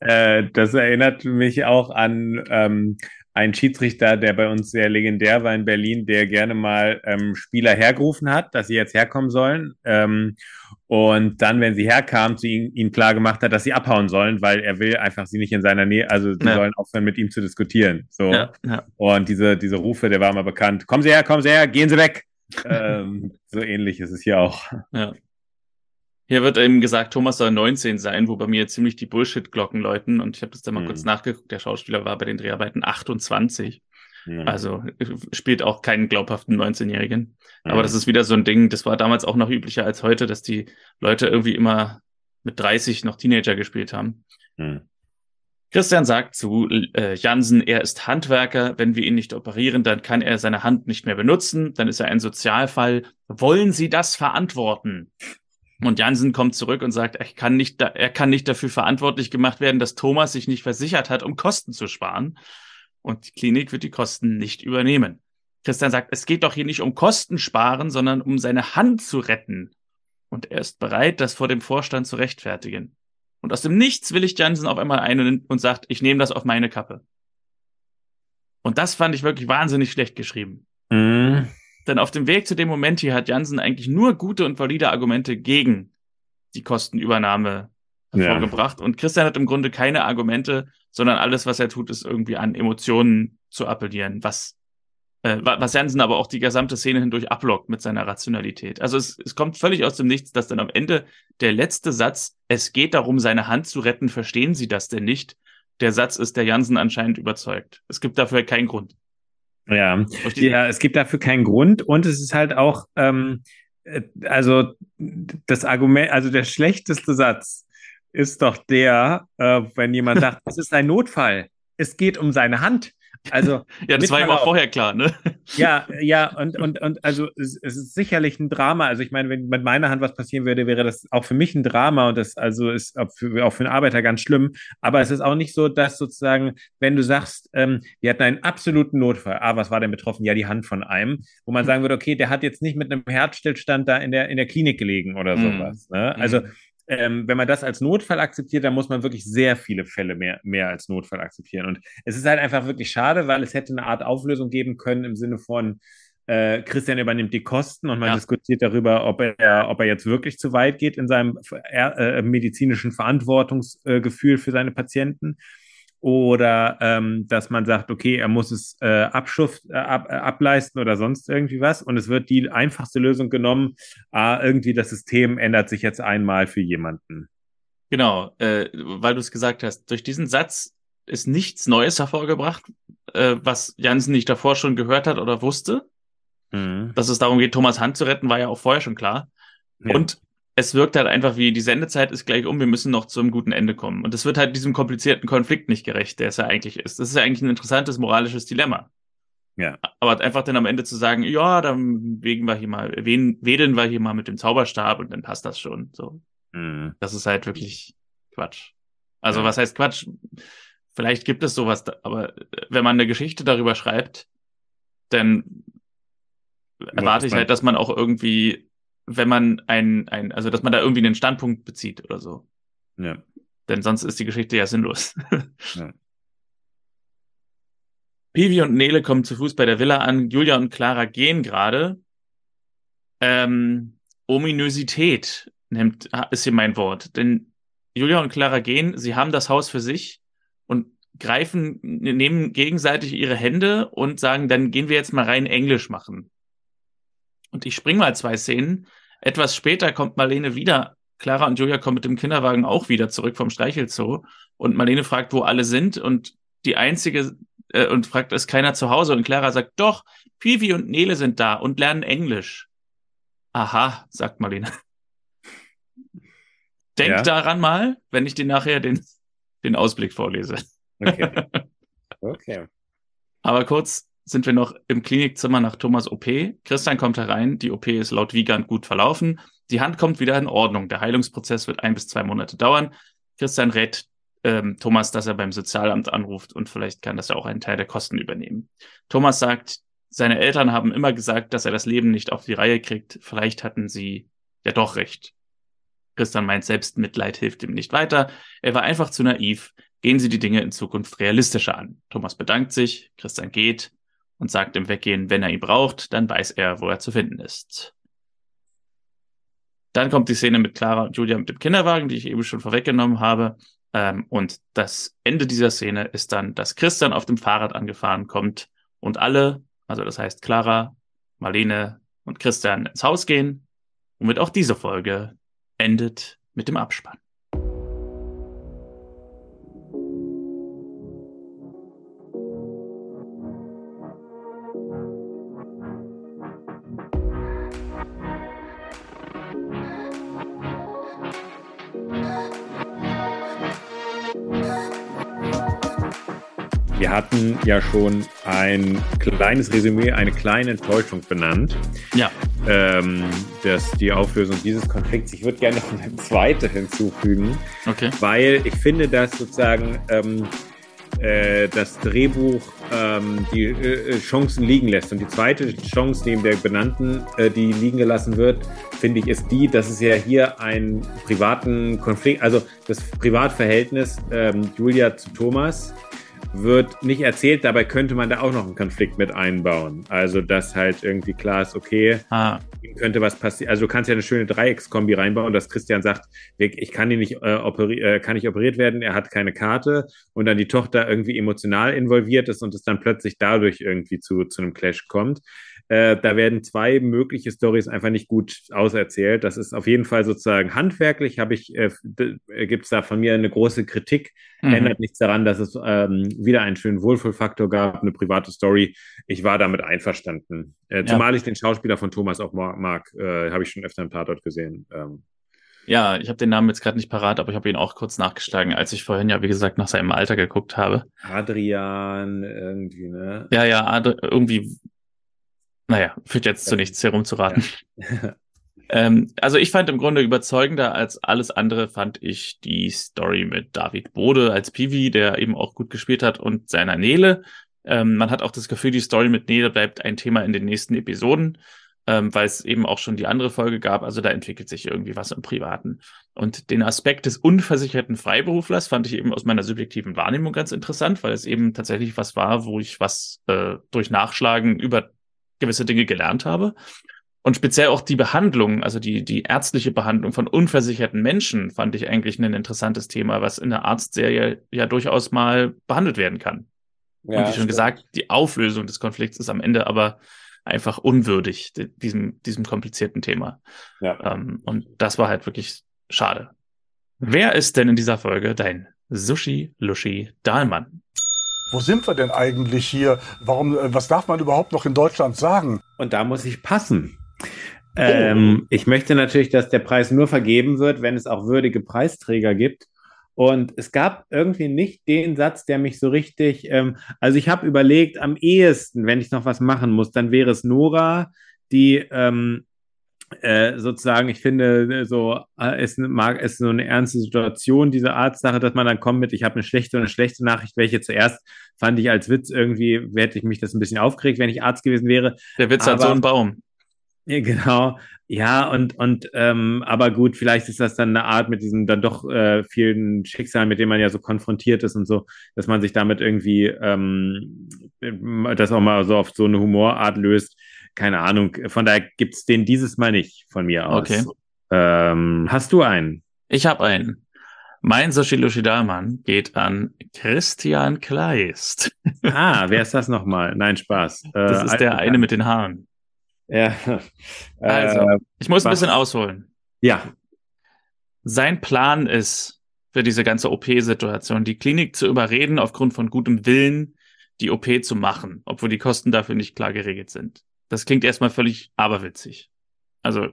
S1: äh, das erinnert mich auch an ähm, einen Schiedsrichter, der bei uns sehr legendär war in Berlin, der gerne mal ähm, Spieler hergerufen hat, dass sie jetzt herkommen sollen. Ähm, und dann, wenn sie herkamen, zu ihnen, ihnen klar gemacht hat, dass sie abhauen sollen, weil er will einfach sie nicht in seiner Nähe, also sie ja. sollen aufhören, mit ihm zu diskutieren. So. Ja, ja. Und diese, diese Rufe, der war immer bekannt. Kommen Sie her, kommen Sie her, gehen Sie weg. ähm, so ähnlich ist es hier auch.
S2: Ja. Hier wird eben gesagt, Thomas soll 19 sein, wo bei mir ziemlich die Bullshit-Glocken läuten. Und ich habe das dann mal mhm. kurz nachgeguckt. Der Schauspieler war bei den Dreharbeiten 28. Mhm. Also spielt auch keinen glaubhaften 19-Jährigen. Mhm. Aber das ist wieder so ein Ding, das war damals auch noch üblicher als heute, dass die Leute irgendwie immer mit 30 noch Teenager gespielt haben. Mhm. Christian sagt zu äh, Jansen, er ist Handwerker. Wenn wir ihn nicht operieren, dann kann er seine Hand nicht mehr benutzen. Dann ist er ein Sozialfall. Wollen Sie das verantworten? Und Jansen kommt zurück und sagt, er kann nicht, da, er kann nicht dafür verantwortlich gemacht werden, dass Thomas sich nicht versichert hat, um Kosten zu sparen. Und die Klinik wird die Kosten nicht übernehmen. Christian sagt, es geht doch hier nicht um Kosten sparen, sondern um seine Hand zu retten. Und er ist bereit, das vor dem Vorstand zu rechtfertigen. Und aus dem Nichts willigt Jansen auf einmal ein und sagt, ich nehme das auf meine Kappe. Und das fand ich wirklich wahnsinnig schlecht geschrieben. Mhm. Denn auf dem Weg zu dem Moment hier hat Jansen eigentlich nur gute und valide Argumente gegen die Kostenübernahme hervorgebracht. Ja. Und Christian hat im Grunde keine Argumente, sondern alles, was er tut, ist irgendwie an Emotionen zu appellieren, was, äh, was Jansen aber auch die gesamte Szene hindurch ablockt mit seiner Rationalität. Also es, es kommt völlig aus dem Nichts, dass dann am Ende der letzte Satz, es geht darum, seine Hand zu retten, verstehen Sie das denn nicht? Der Satz ist, der Jansen anscheinend überzeugt. Es gibt dafür keinen Grund.
S1: Ja, ja, es gibt dafür keinen Grund und es ist halt auch, ähm, äh, also das Argument, also der schlechteste Satz ist doch der, äh, wenn jemand sagt, es ist ein Notfall, es geht um seine Hand. Also,
S2: ja, das war ja auch vorher klar, ne?
S1: Ja, ja, und, und, und also es, es, ist sicherlich ein Drama. Also ich meine, wenn mit meiner Hand was passieren würde, wäre das auch für mich ein Drama und das also ist auch für, auch für einen Arbeiter ganz schlimm. Aber es ist auch nicht so, dass sozusagen, wenn du sagst, ähm, wir hatten einen absoluten Notfall, ah, was war denn betroffen? Ja, die Hand von einem, wo man sagen würde, okay, der hat jetzt nicht mit einem Herzstillstand da in der, in der Klinik gelegen oder mhm. sowas. Ne? Also mhm ähm, wenn man das als Notfall akzeptiert, dann muss man wirklich sehr viele Fälle mehr, mehr als Notfall akzeptieren. Und es ist halt einfach wirklich schade, weil es hätte eine Art Auflösung geben können im Sinne von, äh, Christian übernimmt die Kosten und man ja. diskutiert darüber, ob er, ob er jetzt wirklich zu weit geht in seinem äh, medizinischen Verantwortungsgefühl für seine Patienten oder ähm, dass man sagt, okay, er muss es äh, Abschuft, äh, ab, äh, ableisten oder sonst irgendwie was. Und es wird die einfachste Lösung genommen, ah, irgendwie das System ändert sich jetzt einmal für jemanden.
S2: Genau, äh, weil du es gesagt hast, durch diesen Satz ist nichts Neues hervorgebracht, äh, was Jansen nicht davor schon gehört hat oder wusste. Mhm. Dass es darum geht, Thomas Hand zu retten, war ja auch vorher schon klar. Ja. Und es wirkt halt einfach wie, die Sendezeit ist gleich um, wir müssen noch zum guten Ende kommen. Und es wird halt diesem komplizierten Konflikt nicht gerecht, der es ja eigentlich ist. Das ist ja eigentlich ein interessantes moralisches Dilemma. Ja. Aber einfach dann am Ende zu sagen, ja, dann wegen wir hier mal, wedeln wir hier mal mit dem Zauberstab und dann passt das schon. So. Mhm. Das ist halt wirklich Quatsch. Also ja. was heißt Quatsch? Vielleicht gibt es sowas, aber wenn man eine Geschichte darüber schreibt, dann erwarte ich halt, dass man auch irgendwie wenn man ein, ein, also dass man da irgendwie einen Standpunkt bezieht oder so. Ja. Denn sonst ist die Geschichte ja sinnlos. ja. Pivi und Nele kommen zu Fuß bei der Villa an. Julia und Clara gehen gerade. Ähm, Ominösität nimmt, ist hier mein Wort. Denn Julia und Clara gehen, sie haben das Haus für sich und greifen, nehmen gegenseitig ihre Hände und sagen, dann gehen wir jetzt mal rein Englisch machen. Und ich spring mal zwei Szenen. Etwas später kommt Marlene wieder. Clara und Julia kommen mit dem Kinderwagen auch wieder zurück vom Streichelzoo. Und Marlene fragt, wo alle sind. Und die einzige äh, und fragt, ist keiner zu Hause? Und Clara sagt, doch, Pivi und Nele sind da und lernen Englisch. Aha, sagt Marlene. Denk ja. daran mal, wenn ich dir nachher den, den Ausblick vorlese.
S1: Okay. Okay.
S2: Aber kurz sind wir noch im Klinikzimmer nach Thomas OP. Christian kommt herein. Die OP ist laut Wiegand gut verlaufen. Die Hand kommt wieder in Ordnung. Der Heilungsprozess wird ein bis zwei Monate dauern. Christian rät ähm, Thomas, dass er beim Sozialamt anruft und vielleicht kann das ja auch einen Teil der Kosten übernehmen. Thomas sagt, seine Eltern haben immer gesagt, dass er das Leben nicht auf die Reihe kriegt. Vielleicht hatten sie ja doch recht. Christian meint, Selbstmitleid hilft ihm nicht weiter. Er war einfach zu naiv. Gehen Sie die Dinge in Zukunft realistischer an. Thomas bedankt sich, Christian geht und sagt im Weggehen, wenn er ihn braucht, dann weiß er, wo er zu finden ist. Dann kommt die Szene mit Clara und Julia mit dem Kinderwagen, die ich eben schon vorweggenommen habe. Ähm, und das Ende dieser Szene ist dann, dass Christian auf dem Fahrrad angefahren kommt und alle, also das heißt Clara, Marlene und Christian ins Haus gehen, womit auch diese Folge endet mit dem Abspann.
S1: Ja schon ein kleines Resümee, eine kleine Enttäuschung benannt.
S2: Ja.
S1: Ähm, dass die Auflösung dieses Konflikts, ich würde gerne noch eine zweite hinzufügen,
S2: okay.
S1: weil ich finde, dass sozusagen ähm, äh, das Drehbuch ähm, die äh, Chancen liegen lässt. Und die zweite Chance neben der benannten, äh, die liegen gelassen wird, finde ich, ist die, dass es ja hier einen privaten Konflikt, also das Privatverhältnis ähm, Julia zu Thomas wird nicht erzählt, dabei könnte man da auch noch einen Konflikt mit einbauen. Also, dass halt irgendwie klar ist, okay, ah. könnte was passieren. Also, du kannst ja eine schöne Dreieckskombi reinbauen, dass Christian sagt, ich kann ihn nicht, äh, operi äh, kann nicht operiert werden, er hat keine Karte und dann die Tochter irgendwie emotional involviert ist und es dann plötzlich dadurch irgendwie zu, zu einem Clash kommt. Äh, da werden zwei mögliche Stories einfach nicht gut auserzählt. Das ist auf jeden Fall sozusagen handwerklich, habe ich, äh, gibt es da von mir eine große Kritik. Mhm. Ändert nichts daran, dass es ähm, wieder einen schönen Wohlfühlfaktor gab, eine private Story. Ich war damit einverstanden. Äh, zumal ja. ich den Schauspieler von Thomas auch mag, äh, habe ich schon öfter im Tatort gesehen. Ähm,
S2: ja, ich habe den Namen jetzt gerade nicht parat, aber ich habe ihn auch kurz nachgeschlagen, als ich vorhin ja, wie gesagt, nach seinem Alter geguckt habe.
S1: Adrian, irgendwie, ne?
S2: Ja, ja, Ad irgendwie naja, führt jetzt zu nichts herumzuraten. Ja. ähm, also ich fand im Grunde überzeugender als alles andere fand ich die Story mit David Bode als Pivi, der eben auch gut gespielt hat, und seiner Nele. Ähm, man hat auch das Gefühl, die Story mit Nele bleibt ein Thema in den nächsten Episoden, ähm, weil es eben auch schon die andere Folge gab. Also da entwickelt sich irgendwie was im Privaten. Und den Aspekt des unversicherten Freiberuflers fand ich eben aus meiner subjektiven Wahrnehmung ganz interessant, weil es eben tatsächlich was war, wo ich was äh, durch Nachschlagen über gewisse Dinge gelernt habe. Und speziell auch die Behandlung, also die, die ärztliche Behandlung von unversicherten Menschen, fand ich eigentlich ein interessantes Thema, was in der Arztserie ja durchaus mal behandelt werden kann. Ja, und wie schon stimmt. gesagt, die Auflösung des Konflikts ist am Ende aber einfach unwürdig, diesem, diesem komplizierten Thema. Ja. Ähm, und das war halt wirklich schade. Wer ist denn in dieser Folge dein Sushi-Lushi-Dahlmann?
S4: Wo sind wir denn eigentlich hier? Warum, äh, was darf man überhaupt noch in Deutschland sagen?
S1: Und da muss ich passen. Oh. Ähm, ich möchte natürlich, dass der Preis nur vergeben wird, wenn es auch würdige Preisträger gibt. Und es gab irgendwie nicht den Satz, der mich so richtig, ähm, also ich habe überlegt, am ehesten, wenn ich noch was machen muss, dann wäre es Nora, die ähm, äh, sozusagen, ich finde, so äh, ist, mag, ist so eine ernste Situation, diese Arztsache, dass man dann kommt mit, ich habe eine schlechte und eine schlechte Nachricht, welche zuerst fand ich als Witz irgendwie, hätte ich mich das ein bisschen aufgeregt, wenn ich Arzt gewesen wäre.
S2: Der Witz aber, hat so einen Baum.
S1: Ja, genau. Ja, und, und ähm, aber gut, vielleicht ist das dann eine Art mit diesem dann doch äh, vielen Schicksalen, mit denen man ja so konfrontiert ist und so, dass man sich damit irgendwie ähm, das auch mal so auf so eine Humorart löst keine Ahnung. Von daher gibt es den dieses Mal nicht von mir aus.
S2: Okay.
S1: Ähm, hast du einen?
S2: Ich habe einen. Mein Soshilushi Daman geht an Christian Kleist.
S1: Ah, wer ist das nochmal? Nein, Spaß.
S2: Das äh, ist der eine mit den Haaren.
S1: Ja.
S2: Also, äh, ich muss ein bisschen ausholen.
S1: Ja.
S2: Sein Plan ist, für diese ganze OP-Situation, die Klinik zu überreden, aufgrund von gutem Willen die OP zu machen, obwohl die Kosten dafür nicht klar geregelt sind. Das klingt erstmal völlig aberwitzig. Also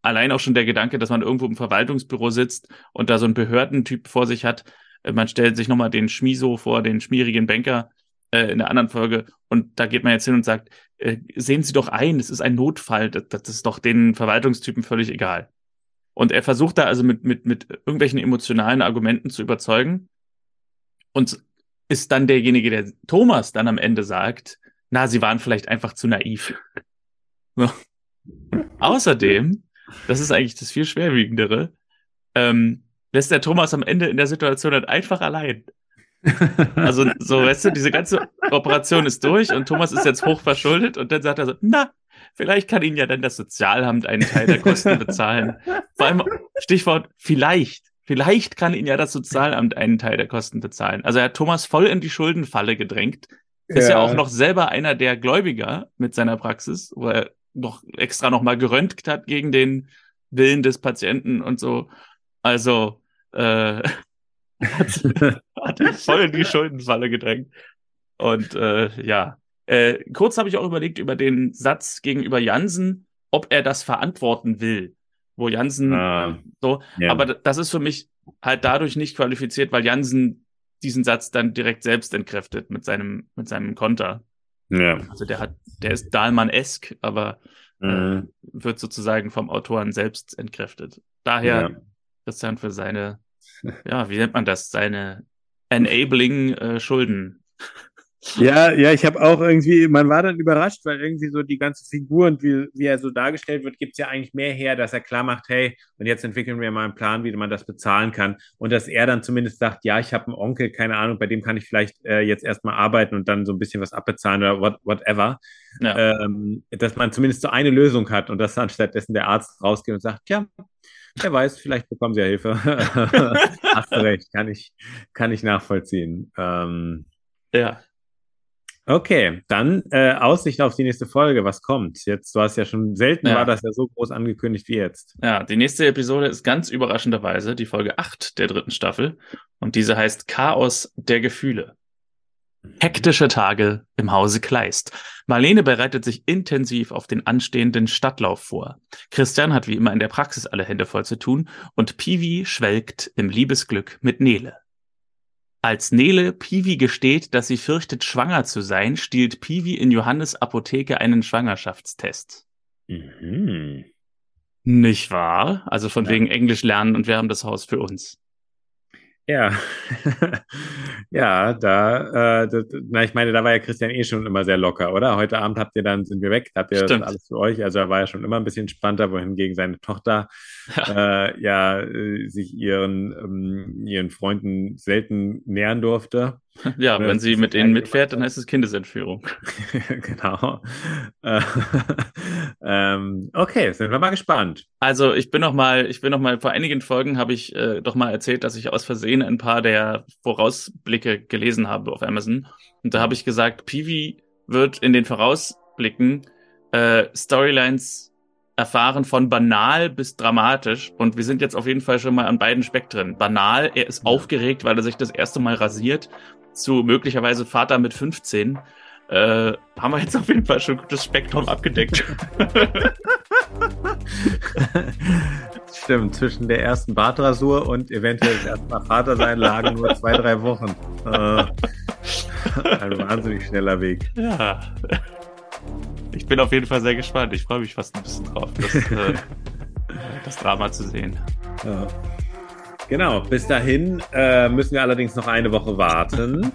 S2: allein auch schon der Gedanke, dass man irgendwo im Verwaltungsbüro sitzt und da so ein Behördentyp vor sich hat. Äh, man stellt sich nochmal den Schmiso vor, den schmierigen Banker äh, in der anderen Folge und da geht man jetzt hin und sagt, äh, sehen Sie doch ein, es ist ein Notfall, das, das ist doch den Verwaltungstypen völlig egal. Und er versucht da also mit, mit, mit irgendwelchen emotionalen Argumenten zu überzeugen und ist dann derjenige, der Thomas dann am Ende sagt, na, sie waren vielleicht einfach zu naiv. Außerdem, das ist eigentlich das viel schwerwiegendere, ähm, lässt der Thomas am Ende in der Situation halt einfach allein. Also, so, weißt du, diese ganze Operation ist durch und Thomas ist jetzt hochverschuldet und dann sagt er so, na, vielleicht kann Ihnen ja dann das Sozialamt einen Teil der Kosten bezahlen. Vor allem Stichwort vielleicht. Vielleicht kann Ihnen ja das Sozialamt einen Teil der Kosten bezahlen. Also er hat Thomas voll in die Schuldenfalle gedrängt. Ist ja. ja auch noch selber einer der Gläubiger mit seiner Praxis, wo er noch extra noch mal geröntgt hat gegen den Willen des Patienten und so. Also äh, hat, hat er voll in die Schuldenfalle gedrängt. Und äh, ja, äh, kurz habe ich auch überlegt über den Satz gegenüber Jansen, ob er das verantworten will. Wo Jansen ah, so, ja. aber das ist für mich halt dadurch nicht qualifiziert, weil Jansen diesen Satz dann direkt selbst entkräftet mit seinem, mit seinem Konter. Ja. Also der hat, der ist Dahlmann-esk, aber äh, mhm. wird sozusagen vom Autoren selbst entkräftet. Daher ja. Christian für seine ja, wie nennt man das? Seine enabling äh, Schulden.
S1: Ja, ja, ich habe auch irgendwie, man war dann überrascht, weil irgendwie so die ganze Figur und wie, wie er so dargestellt wird, gibt es ja eigentlich mehr her, dass er klar macht, hey, und jetzt entwickeln wir mal einen Plan, wie man das bezahlen kann. Und dass er dann zumindest sagt, ja, ich habe einen Onkel, keine Ahnung, bei dem kann ich vielleicht äh, jetzt erstmal arbeiten und dann so ein bisschen was abbezahlen oder what, whatever. Ja. Ähm, dass man zumindest so eine Lösung hat und dass dann stattdessen der Arzt rausgeht und sagt, ja, Wer weiß, vielleicht bekommen sie ja Hilfe. Hast du recht, kann ich, kann ich nachvollziehen. Ähm,
S2: ja.
S1: Okay, dann äh, Aussicht auf die nächste Folge. Was kommt? Jetzt, du hast ja schon selten ja. war das ja so groß angekündigt wie jetzt.
S2: Ja, die nächste Episode ist ganz überraschenderweise die Folge 8 der dritten Staffel. Und diese heißt Chaos der Gefühle. Hektische Tage im Hause Kleist. Marlene bereitet sich intensiv auf den anstehenden Stadtlauf vor. Christian hat wie immer in der Praxis alle Hände voll zu tun und Piwi schwelgt im Liebesglück mit Nele. Als Nele Piwi gesteht, dass sie fürchtet, schwanger zu sein, stiehlt Piwi in Johannes Apotheke einen Schwangerschaftstest. Mhm. Nicht wahr? Also von ja. wegen Englisch lernen und wir haben das Haus für uns.
S1: Ja, ja, da, äh, das, na, ich meine, da war ja Christian eh schon immer sehr locker, oder? Heute Abend habt ihr dann, sind wir weg, habt ihr Stimmt. das alles für euch. Also er war ja schon immer ein bisschen entspannter, wohingegen seine Tochter ja, äh, ja äh, sich ihren, ähm, ihren Freunden selten nähern durfte.
S2: Ja, wenn sie mit denen mitfährt, dann heißt es Kindesentführung.
S1: genau. Äh, ähm, okay, sind wir mal gespannt.
S2: Also ich bin noch mal, ich bin noch mal vor einigen Folgen habe ich äh, doch mal erzählt, dass ich aus Versehen ein paar der Vorausblicke gelesen habe auf Amazon und da habe ich gesagt, Peewee wird in den Vorausblicken äh, Storylines erfahren von banal bis dramatisch. Und wir sind jetzt auf jeden Fall schon mal an beiden Spektren. Banal, er ist ja. aufgeregt, weil er sich das erste Mal rasiert, zu möglicherweise Vater mit 15. Äh, haben wir jetzt auf jeden Fall schon ein gutes Spektrum abgedeckt.
S1: Stimmt, zwischen der ersten Bartrasur und eventuell das erste Mal Vater sein lagen nur zwei, drei Wochen. Äh, ein wahnsinnig schneller Weg.
S2: Ja. Ich bin auf jeden Fall sehr gespannt. Ich freue mich fast ein bisschen drauf, das, äh, das Drama zu sehen. Ja.
S1: Genau, bis dahin äh, müssen wir allerdings noch eine Woche warten.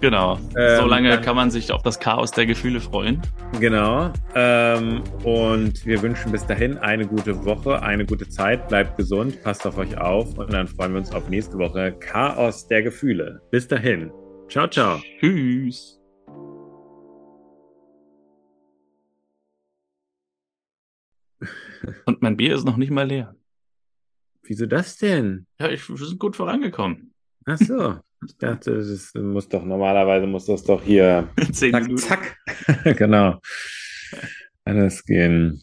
S2: Genau. Ähm, so lange kann man sich auf das Chaos der Gefühle freuen.
S1: Genau. Ähm, und wir wünschen bis dahin eine gute Woche, eine gute Zeit. Bleibt gesund, passt auf euch auf und dann freuen wir uns auf nächste Woche. Chaos der Gefühle. Bis dahin. Ciao, ciao.
S2: Tschüss. Und mein Bier ist noch nicht mal leer.
S1: Wieso das denn?
S2: Ja, ich, wir sind gut vorangekommen.
S1: Ach so. Ich dachte, das muss doch normalerweise muss das doch hier
S2: zack,
S1: zack. genau. Alles gehen.